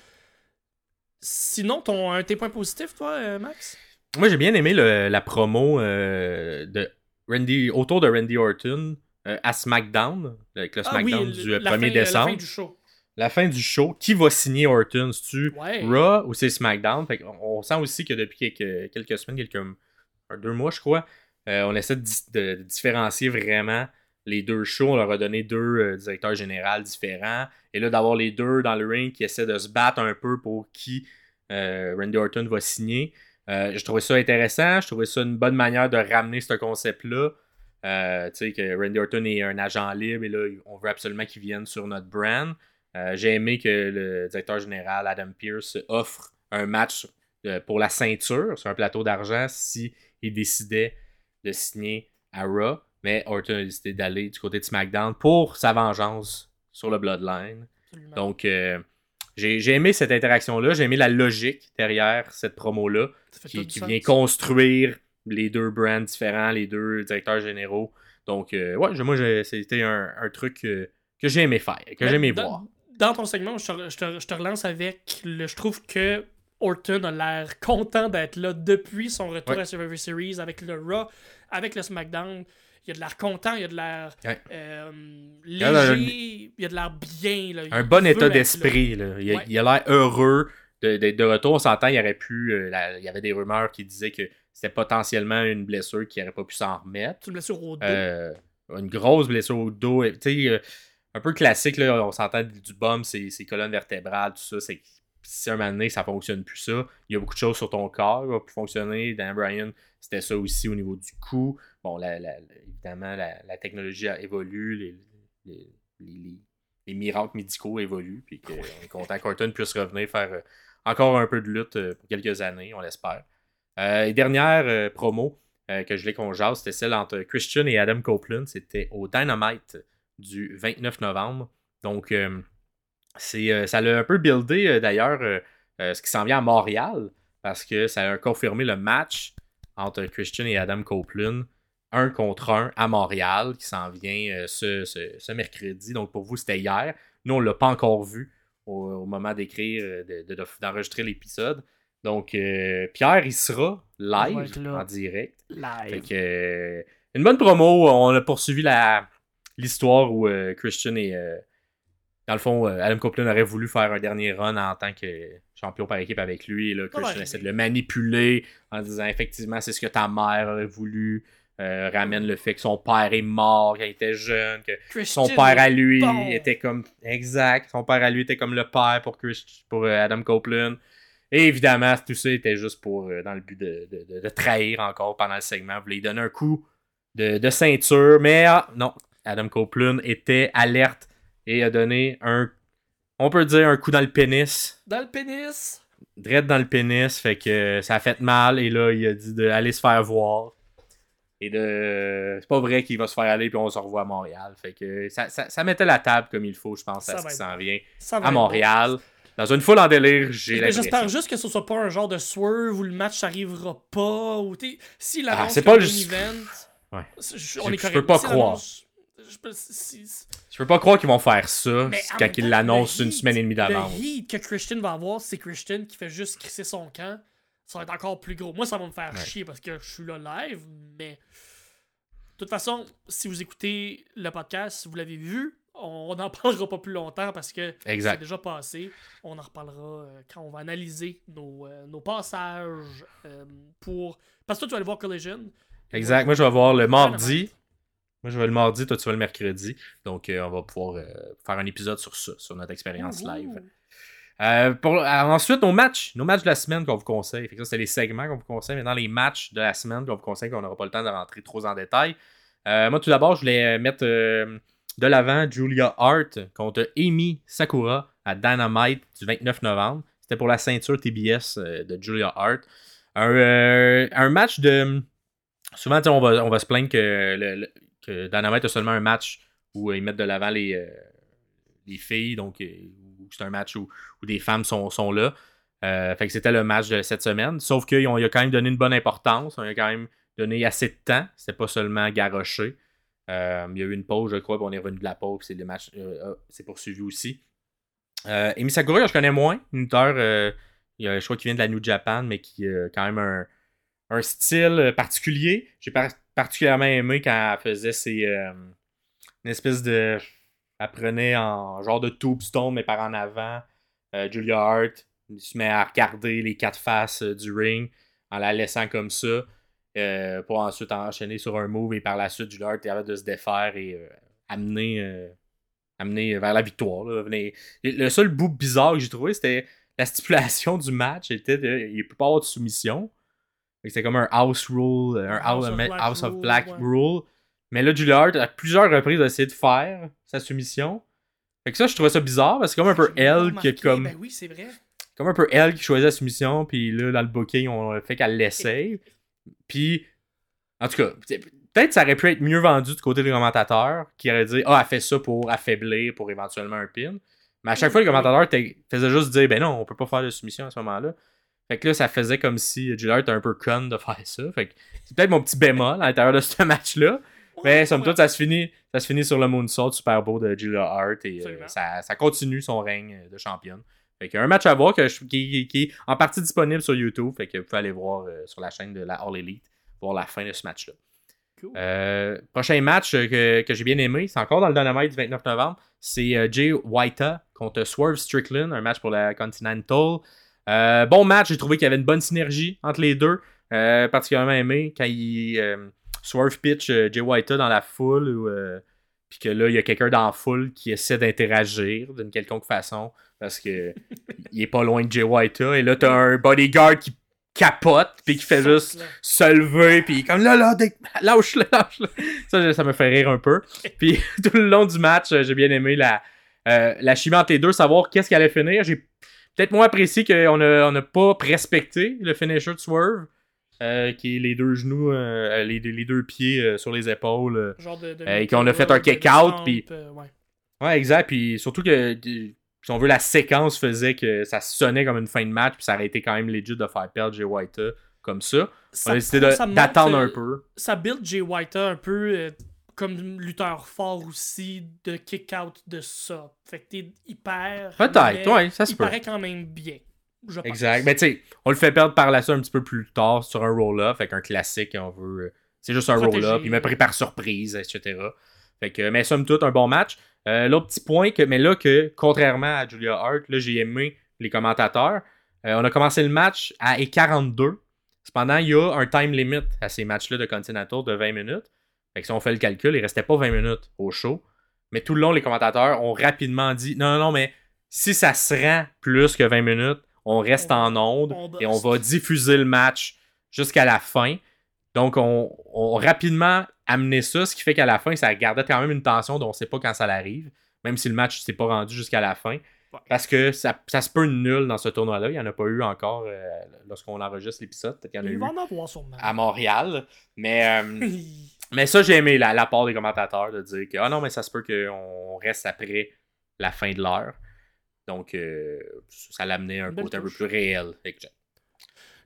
Sinon, ton, un tes points positifs, toi, euh, Max? Moi, j'ai bien aimé le- la promo euh, de Randy, autour de Randy Orton euh, à SmackDown, avec le Ah oui, SmackDown du euh, la 1er fin- décembre. La fin du show. La fin du show. Qui va signer Orton? C'est-tu Ouais. Raw ou c'est SmackDown? Fait qu'on- on sent aussi que depuis quelques, quelques semaines, quelques un, deux mois, je crois, euh, on essaie de différencier vraiment les deux shows. On leur a donné deux euh, directeurs généraux différents. Et là, d'avoir les deux dans le ring qui essaient de se battre un peu pour qui euh, Randy Orton va signer. Euh, je trouvais ça intéressant. Je trouvais ça une bonne manière de ramener ce concept-là. Tu sais, que Randy Orton est un agent libre et là, on veut absolument qu'il vienne sur notre brand. J'ai aimé que le directeur général Adam Pearce offre un match pour la ceinture sur un plateau d'argent si il décidait de signer à Raw. Mais Orton a décidé d'aller du côté de SmackDown pour sa vengeance sur le Bloodline. Absolument. Donc, euh, j'ai aimé cette interaction-là. J'ai aimé la logique derrière cette promo-là qui, qui vient construire les deux brands différents, les deux directeurs généraux. Donc, euh, ouais, moi, c'était un, un truc euh, que j'ai aimé faire, que Mais j'ai aimé dans, voir. Dans ton segment, je te, je te- je te relance avec le. Je trouve que Orton a l'air content d'être là depuis son retour Ouais. à Survivor Series avec le Raw, avec le SmackDown. Il a de l'air content, il a de l'air Ouais. euh, léger, il a de l'air bien. là. Un bon état d'esprit. là. Il, a- Ouais. il a l'air heureux de- de, retour. On s'entend, il aurait pu. euh, la- il y avait des rumeurs qui disaient que c'était potentiellement une blessure qui n'aurait pas pu s'en remettre. C'est une blessure au dos. Euh, une grosse blessure au dos. et, Tu sais, un peu classique, là, on s'entend du bum, ses colonnes vertébrales, tout ça. C'est si un moment donné, ça fonctionne plus ça, il y a beaucoup de choses sur ton corps qui vont fonctionner. Dan Bryan, c'était ça aussi au niveau du cou. Bon, la- évidemment, la, la technologie a évolué, les, les, les- les- les miracles médicaux évoluent, puis qu'on est content qu'Orton puisse revenir faire euh, encore un peu de lutte euh, pour quelques années, on l'espère. Euh, et dernière euh, promo, euh, que je voulais qu'on jase, c'était celle entre Christian et Adam Copeland. C'était au Dynamite du 29 novembre. Donc, c'est, ça l'a un peu buildé d'ailleurs ce qui s'en vient à Montréal parce que ça a confirmé le match entre Christian et Adam Copeland, un contre un à Montréal qui s'en vient euh, ce, ce- ce mercredi. Donc, pour vous, c'était hier. Nous, on ne l'a pas encore vu au, au moment d'écrire, euh, de- de- d'enregistrer l'épisode. Donc, euh, Pierre, il sera live en direct. Fait Live. que, euh, une bonne promo. On a poursuivi la l'histoire où euh, Christian et dans le fond, euh, Adam Copeland aurait voulu faire un dernier run en tant que champion par équipe avec lui. Et là, Christian ouais, essaie de le manipuler en disant effectivement c'est ce que ta mère aurait voulu. Euh, ramène le fait que son père est mort quand il était jeune, que son père à lui bon. était comme exact, son père à lui était comme le père pour Chris- pour euh, Adam Copeland. Et évidemment, tout ça était juste pour dans le but de, de- de- de trahir encore pendant le segment. Vous voulez lui donner un coup de, de ceinture, mais ah, non, Adam Copeland était alerte et a donné un, on peut dire un coup dans le pénis, Dans le pénis? direct dans le pénis, fait que ça a fait mal et là il a dit d'aller se faire voir. Et de. C'est pas vrai qu'il va se faire aller puis on se revoit à Montréal. Fait que ça, ça, ça mettait la table comme il faut, je pense, Ça à ce va qui s'en vient. Ça À Montréal. Dans une foule en délire, j'ai Mais l'impression. J'espère juste que ce soit pas un genre de swerve où le match n'arrivera pas. Ou t'sais, s'il Ah, c'est pas le- event, Ouais. je- on est je peux pas croire. Je peux- Je peux pas croire qu'ils vont faire ça quand ils l'annoncent une semaine et demie d'avance. Le heat que Christian va avoir, c'est Christian qui fait juste crisser son camp. Ça va être encore plus gros. Moi, ça va me faire Ouais. chier parce que je suis là live, mais. De toute façon, si vous écoutez le podcast, vous l'avez vu, on n'en parlera pas plus longtemps parce que c'est déjà passé. On en reparlera euh, quand on va analyser nos, euh, nos passages euh, pour. Parce que toi, tu vas aller voir Collision. Exact. Moi, je vais voir le mardi. Moi, je vais le mardi, toi, tu vas le mercredi. Donc, euh, on va pouvoir euh, faire un épisode sur ça, sur notre expérience live. Euh, pour- ensuite, nos matchs. Nos matchs de la semaine qu'on vous conseille. Fait que ça, c'est les segments qu'on vous conseille. Maintenant, les matchs de la semaine qu'on vous conseille, qu'on n'aura pas le temps de rentrer trop en détail. Moi, tout d'abord, je voulais mettre de l'avant Julia Hart contre Amy Sakura à Dynamite du 29 novembre. C'était pour la ceinture TBS de Julia Hart. Un, euh, un match de. Souvent, on va, on va se plaindre que, le, le- que Dynamite a seulement un match où euh, ils mettent de l'avant les, euh, les filles, donc euh, c'est un match où, des femmes sont, là. Fait que c'était le match de cette semaine. Sauf qu'il a quand même donné une bonne importance. On a quand même donné assez de temps. C'était pas seulement garoché. Il y a eu une pause, je crois, puis on est revenu de la pause, c'est le match s'est poursuivi aussi. Euh, Emi Sakura, je connais moins, une lutteur, je crois qu'il vient de la New Japan, mais qui a quand même un, un style euh, particulier. J'ai par- particulièrement aimé quand elle faisait ses, euh, une espèce de. Elle prenait en genre de tombstone, mais par en avant. Euh, Julia Hart se met à regarder les quatre faces euh, du ring en la laissant comme ça. pour ensuite enchaîner sur un move et par la suite, Julia Hart est de se défaire et amener, amener vers la victoire. Le seul bout bizarre que j'ai trouvé, c'était la stipulation du match. Était de, il peut pas avoir de soumission. C'était comme un house rule, un House house, of Black house of rule, black ouais. rule. Mais là, Julia Hart, à plusieurs reprises, a essayé de faire sa soumission. Fait que ça, je trouvais ça bizarre parce que c'est comme un peu elle qui comme Ben oui, c'est vrai. comme un peu elle qui choisit la soumission, puis là, dans le booking, on fait qu'elle l'essaye. Puis, en tout cas, peut- peut-être ça aurait pu être mieux vendu du côté des commentateurs, qui auraient dit Ah, elle fait ça pour affaiblir, pour éventuellement un pin. Mais à chaque fois, les commentateurs étaient- faisaient juste dire Ben non, on peut pas faire de soumission à ce moment-là. Fait que là, ça faisait comme si Julia était un peu con de faire ça. Fait que c'est peut-être mon petit bémol à l'intérieur de ce match-là. Mais somme Ouais. toute, ça se finit, ça se finit sur le moonsault super beau de Julia Hart et euh, ça, ça continue son règne de championne. Fait qu'il y a un match à voir que je- qui, est en partie disponible sur YouTube. Fait que vous pouvez aller voir euh, sur la chaîne de la All Elite, voir la fin de ce match-là. Cool. Euh, prochain match euh, que, que j'ai bien aimé, c'est encore dans le Dynamite du 29 novembre. C'est euh, Jay Whita contre Swerve Strickland, un match pour la Continental. Euh, bon match, j'ai trouvé qu'il y avait une bonne synergie entre les deux. Euh, particulièrement aimé quand il euh, Swerve pitch euh, Jay Whita dans la foule ou puis que là il y a quelqu'un dans la foule qui essaie d'interagir d'une quelconque façon parce que il est pas loin de Jay Whita et là t'as un bodyguard qui capote puis qui fait juste là. se lever, puis comme là, là, lâche-le, lâche-le. Ça, ça me fait rire un peu. Puis tout le long du match, j'ai bien aimé la, euh, la chimie entre les deux, savoir qu'est-ce qui allait finir. J'ai peut-être moins apprécié qu'on n'a on a pas respecté le finisher de Swerve, euh, qui est les deux genoux, euh, les, les deux pieds euh, sur les épaules. Genre de, de et qu'on a fait un kick-out, puis- ouais. Ouais, exact. Puis surtout que, si on veut, la séquence faisait que ça sonnait comme une fin de match, puis ça aurait été quand même legit de faire perdre Jay White comme ça. Ça- On a décidé d'attendre un peu. Ça build Jay White un peu comme lutteur fort aussi de kick-out de ça. Fait que t'es hyper. Peut-être, ouais, ça se Il peut. paraît quand même bien. Je pense. Exact. Mais tu sais, on le fait perdre par la suite un petit peu plus tard sur un roll-up, avec un classique, on veut. euh, C'est juste un roll-up, il m'a pris par surprise, etc. Fait que, mais somme toute, un bon match. Euh, L'autre petit point, que, mais là, que contrairement à Julia Hart, là, j'ai aimé les commentateurs. Euh, on a commencé le match à E42. Cependant, il y a un time limit à ces matchs-là de Continental de 20 minutes. Fait que si on fait le calcul, il restait pas 20 minutes au show. Mais tout le long, les commentateurs ont rapidement dit non, non, non, mais si ça se rend plus que 20 minutes, on reste On- en onde on et on va diffuser le match jusqu'à la fin. Donc, on, on a rapidement amené ça, ce qui fait qu'à la fin, ça gardait quand même une tension dont on ne sait pas quand ça arrive, même si le match ne s'est pas rendu jusqu'à la fin. Ouais. Parce que ça, ça se peut nul dans ce tournoi-là. Il n'y en a pas eu encore euh, lorsqu'on enregistre l'épisode. Peut-être qu'il y en a eu en avoir à Montréal. Mais, euh, mais ça, j'ai aimé la, la part des commentateurs de dire que ah non, mais ça se peut qu'on reste après la fin de l'heure. Donc, euh, ça l'amenait à un Belle côté un peu plus réel.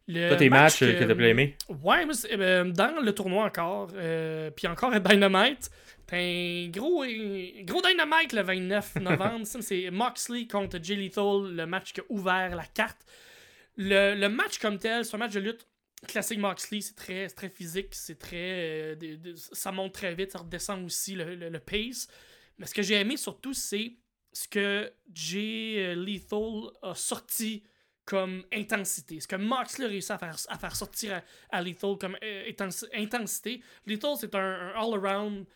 Le Toi, tes match matchs euh, que t'as plus aimé? Ouais, moi, c'est- euh, dans le tournoi encore, euh, puis encore à Dynamite, t'as un gros, gros Dynamite le 29 novembre. C'est Moxley contre Jay Lethal, le match qui a ouvert la carte. Le, le match comme tel, c'est un match de lutte classique Moxley, c'est très, très physique, c'est très. euh, ça monte très vite, ça redescend aussi le, le- pace. Mais ce que j'ai aimé surtout, c'est ce que Jay Lethal a sorti comme intensité. Ce que Moxley a réussi à faire, à faire sortir à, Lethal comme intensité. Lethal, c'est un, all-around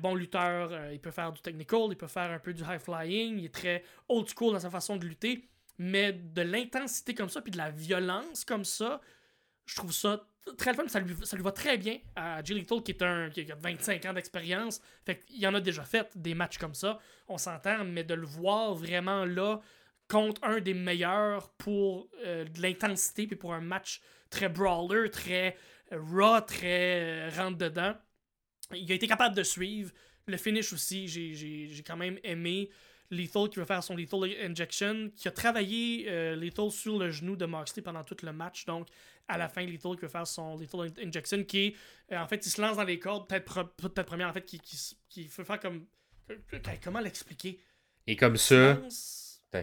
bon lutteur. il peut faire du technical, il peut faire un peu du high flying. Il est très old school dans sa façon de lutter. Mais de l'intensité comme ça, puis de la violence comme ça, je trouve ça très fun. Ça lui, ça lui va très bien à Jay Little, qui, est un, qui a 25 ans d'expérience. Fait qu'il en a déjà fait des matchs comme ça, on s'entend, mais de le voir vraiment là contre un des meilleurs pour euh, de l'intensité, puis pour un match très brawler, très raw, très euh, rentre-dedans. Il a été capable de suivre. Le finish aussi, j'ai quand même aimé. Lethal qui va faire son Lethal Injection, qui a travaillé euh, Lethal sur le genou de Moxley pendant tout le match. Donc, à la fin, Lethal qui va faire son Lethal Injection, qui est, euh, en fait, il se lance dans les cordes, peut-être peut première, en fait, qui, qui, qui fait faire comme. Comment l'expliquer? Il est comme ça.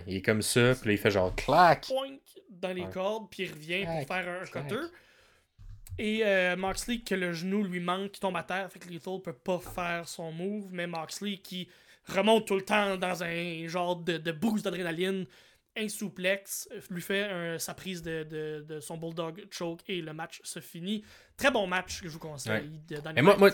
Il est comme ça, puis là, il fait genre clac. Dans les cordes, puis il revient pour faire un, cutter. Et euh, Moxley, que le genou lui manque, qui tombe à terre, fait que Lethal peut pas faire son move, mais Moxley qui remonte tout le temps dans un genre de, de boost d'adrénaline, insouplex, lui fait sa prise de, de, son Bulldog choke et le match se finit. Très bon match que je vous conseille. moi, moi,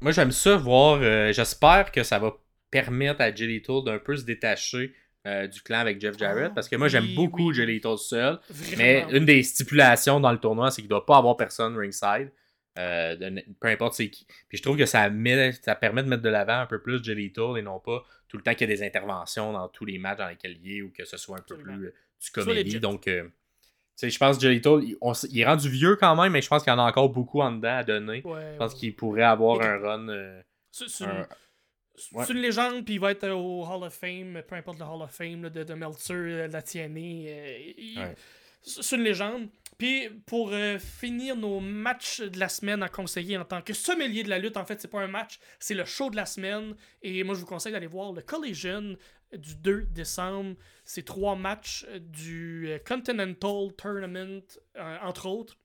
moi j'aime ça voir. Euh, j'espère que ça va permettre à Jelly Tool d'un peu se détacher euh, du clan avec Jeff Jarrett parce que moi j'aime beaucoup Jelly Tool seul. Mais une des stipulations dans le tournoi, c'est qu'il ne doit pas avoir personne ringside. Euh, peu importe c'est qui. Puis je trouve que ça, met, ça permet de mettre de l'avant un peu plus Jelly Tool et non pas tout le temps qu'il y a des interventions dans tous les matchs dans lesquels il est ou que ce soit un peu plus euh, du comédie. Donc, euh, je pense que Jelly Tool, il, est rendu vieux quand même, mais je pense qu'il y en a encore beaucoup en dedans à donner. je pense qu'il pourrait avoir un run. c'est une, légende, puis il va être au Hall of Fame, peu importe le Hall of Fame de, de Meltzer, la TNA. C'est une légende. Puis pour euh, finir nos matchs de la semaine à conseiller en tant que sommelier de la lutte, en fait, c'est pas un match, c'est le show de la semaine. Et moi, je vous conseille d'aller voir le Collision du 2 décembre. C'est trois matchs du euh, Continental Tournament, euh, entre autres.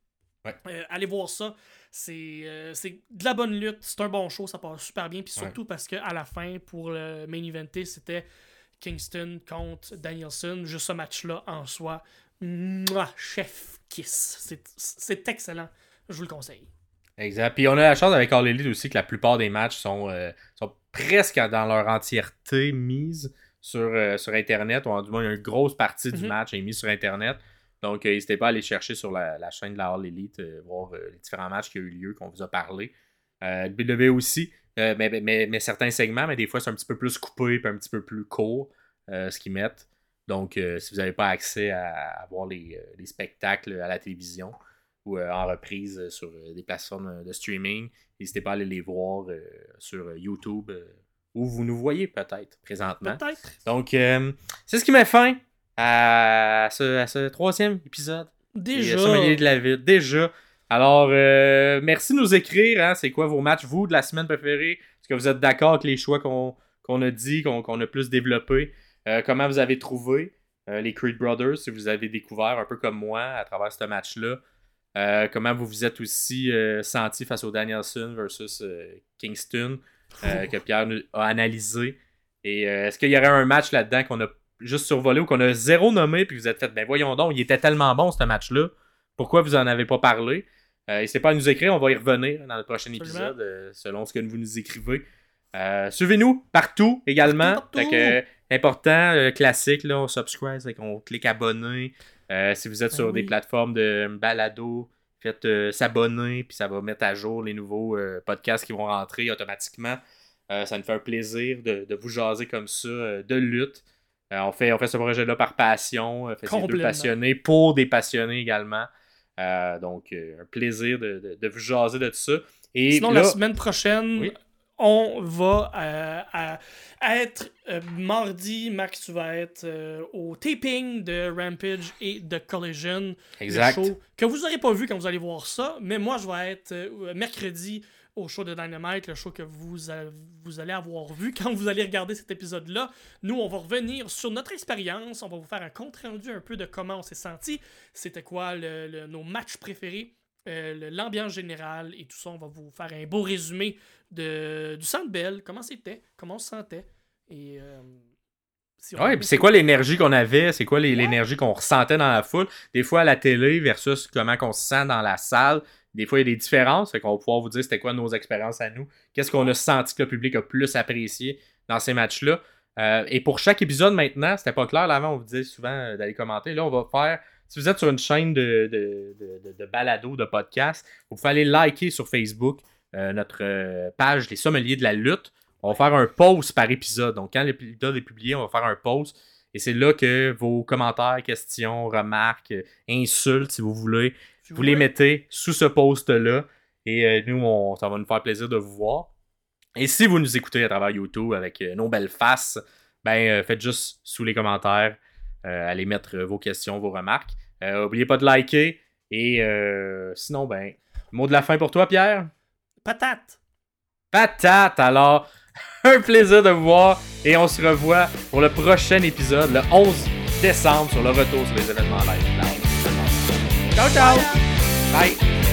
allez voir ça. C'est de la bonne lutte. C'est un bon show. Ça passe super bien. Puis surtout parce qu'à la fin, pour le main eventé, c'était Kingston contre Danielson. Juste ce match-là en soi. Mouah, chef kiss. C'est excellent. Je vous le conseille. Exact. Puis on a la chance avec All Elite aussi que la plupart des matchs sont, euh, sont presque dans leur entièreté mises sur, euh, sur Internet. Ou du moins, une grosse partie du mhm. match est mise sur Internet. Donc, euh, n'hésitez pas à aller chercher sur la, chaîne de la All Elite, voir les différents matchs qui ont eu lieu, qu'on vous a parlé. BW aussi, mais, mais, mais, certains segments, mais des fois, c'est un petit peu plus coupé et un petit peu plus court, ce qu'ils mettent. Donc, euh, si vous n'avez pas accès à, voir euh, les, spectacles à la télévision ou euh, en reprise sur des plateformes de streaming, n'hésitez pas à aller les voir sur YouTube où vous nous voyez peut-être présentement. Peut-être. Donc, c'est ce qui met fin à ce, troisième épisode. Déjà. de la vie. Déjà. Alors, merci de nous écrire. Hein, c'est quoi vos matchs, vous, de la semaine préférée? Est-ce que vous êtes d'accord avec les choix qu'on a dit, qu'on a plus développés? Euh, comment vous avez trouvé euh, les Creed Brothers, si vous avez découvert un peu comme moi à travers ce match-là? Euh, comment vous vous êtes aussi senti face au Danielson versus Kingston que Pierre a analysé? Et est-ce qu'il y aurait un match là-dedans qu'on a juste survolé ou qu'on a zéro nommé puis vous êtes fait, ben voyons donc, il était tellement bon ce match-là. Pourquoi vous en avez pas parlé? N'hésitez pas à nous écrire, on va y revenir dans le prochain épisode selon ce que vous nous écrivez. Suivez-nous partout également. Important, euh, classique, là, on subscribe, on clique abonner. Euh, si vous êtes ben sur des plateformes de balado, faites euh, s'abonner, puis ça va mettre à jour les nouveaux podcasts qui vont rentrer automatiquement. ça nous fait un plaisir de, vous jaser comme ça de lutte. on, fait, on fait ce projet-là par passion, fait deux passionnés pour des passionnés également. donc, un plaisir de, vous jaser de tout ça. Et Sinon, la semaine prochaine, on va euh, être euh, mardi, Max, tu vas être euh, au taping de Rampage et de Collision. Exact. show que vous n'aurez pas vu quand vous allez voir ça, mais moi, je vais être mercredi au show de Dynamite, le show que vous, vous allez avoir vu quand vous allez regarder cet épisode-là. Nous, on va revenir sur notre expérience, on va vous faire un compte rendu un peu de comment on s'est senti, c'était quoi nos matchs préférés? Euh, l'ambiance générale et tout ça. On va vous faire un beau résumé de, du Centre Bell, comment c'était, comment on se sentait. Et. Euh, ouais, puis c'est quoi l'énergie qu'on avait, c'est quoi l'énergie qu'on ressentait dans la foule? Des fois à la télé versus comment on se sent dans la salle. Des fois, il y a des différences. Fait qu'on va pouvoir vous dire c'était quoi nos expériences à nous. Qu'est-ce qu'on a senti que le public a plus apprécié dans ces matchs-là. Euh, et pour chaque épisode maintenant, c'était pas clair. Là, avant, on vous disait souvent euh, d'aller commenter. Là, on va faire. Si vous êtes sur une chaîne de, de, de, de balado, de podcast, vous pouvez aller liker sur Facebook euh, notre page Les Sommeliers de la lutte. On va faire un pause par épisode. Donc, quand l'épisode est publié, on va faire un pause. Et c'est là que vos commentaires, questions, remarques, insultes, si vous voulez, vous les mettez sous ce post-là. Et nous, on, ça va nous faire plaisir de vous voir. Et si vous nous écoutez à travers YouTube avec euh, nos belles faces, ben euh, faites juste sous les commentaires, euh, allez mettre vos questions, vos remarques. N'oubliez pas de liker. Et sinon, ben, mot de la fin pour toi, Pierre? Patate! Patate! Alors, un plaisir de vous voir et on se revoit pour le prochain épisode, le 11 décembre, sur le retour sur les événements live. Ciao, ciao! Bye.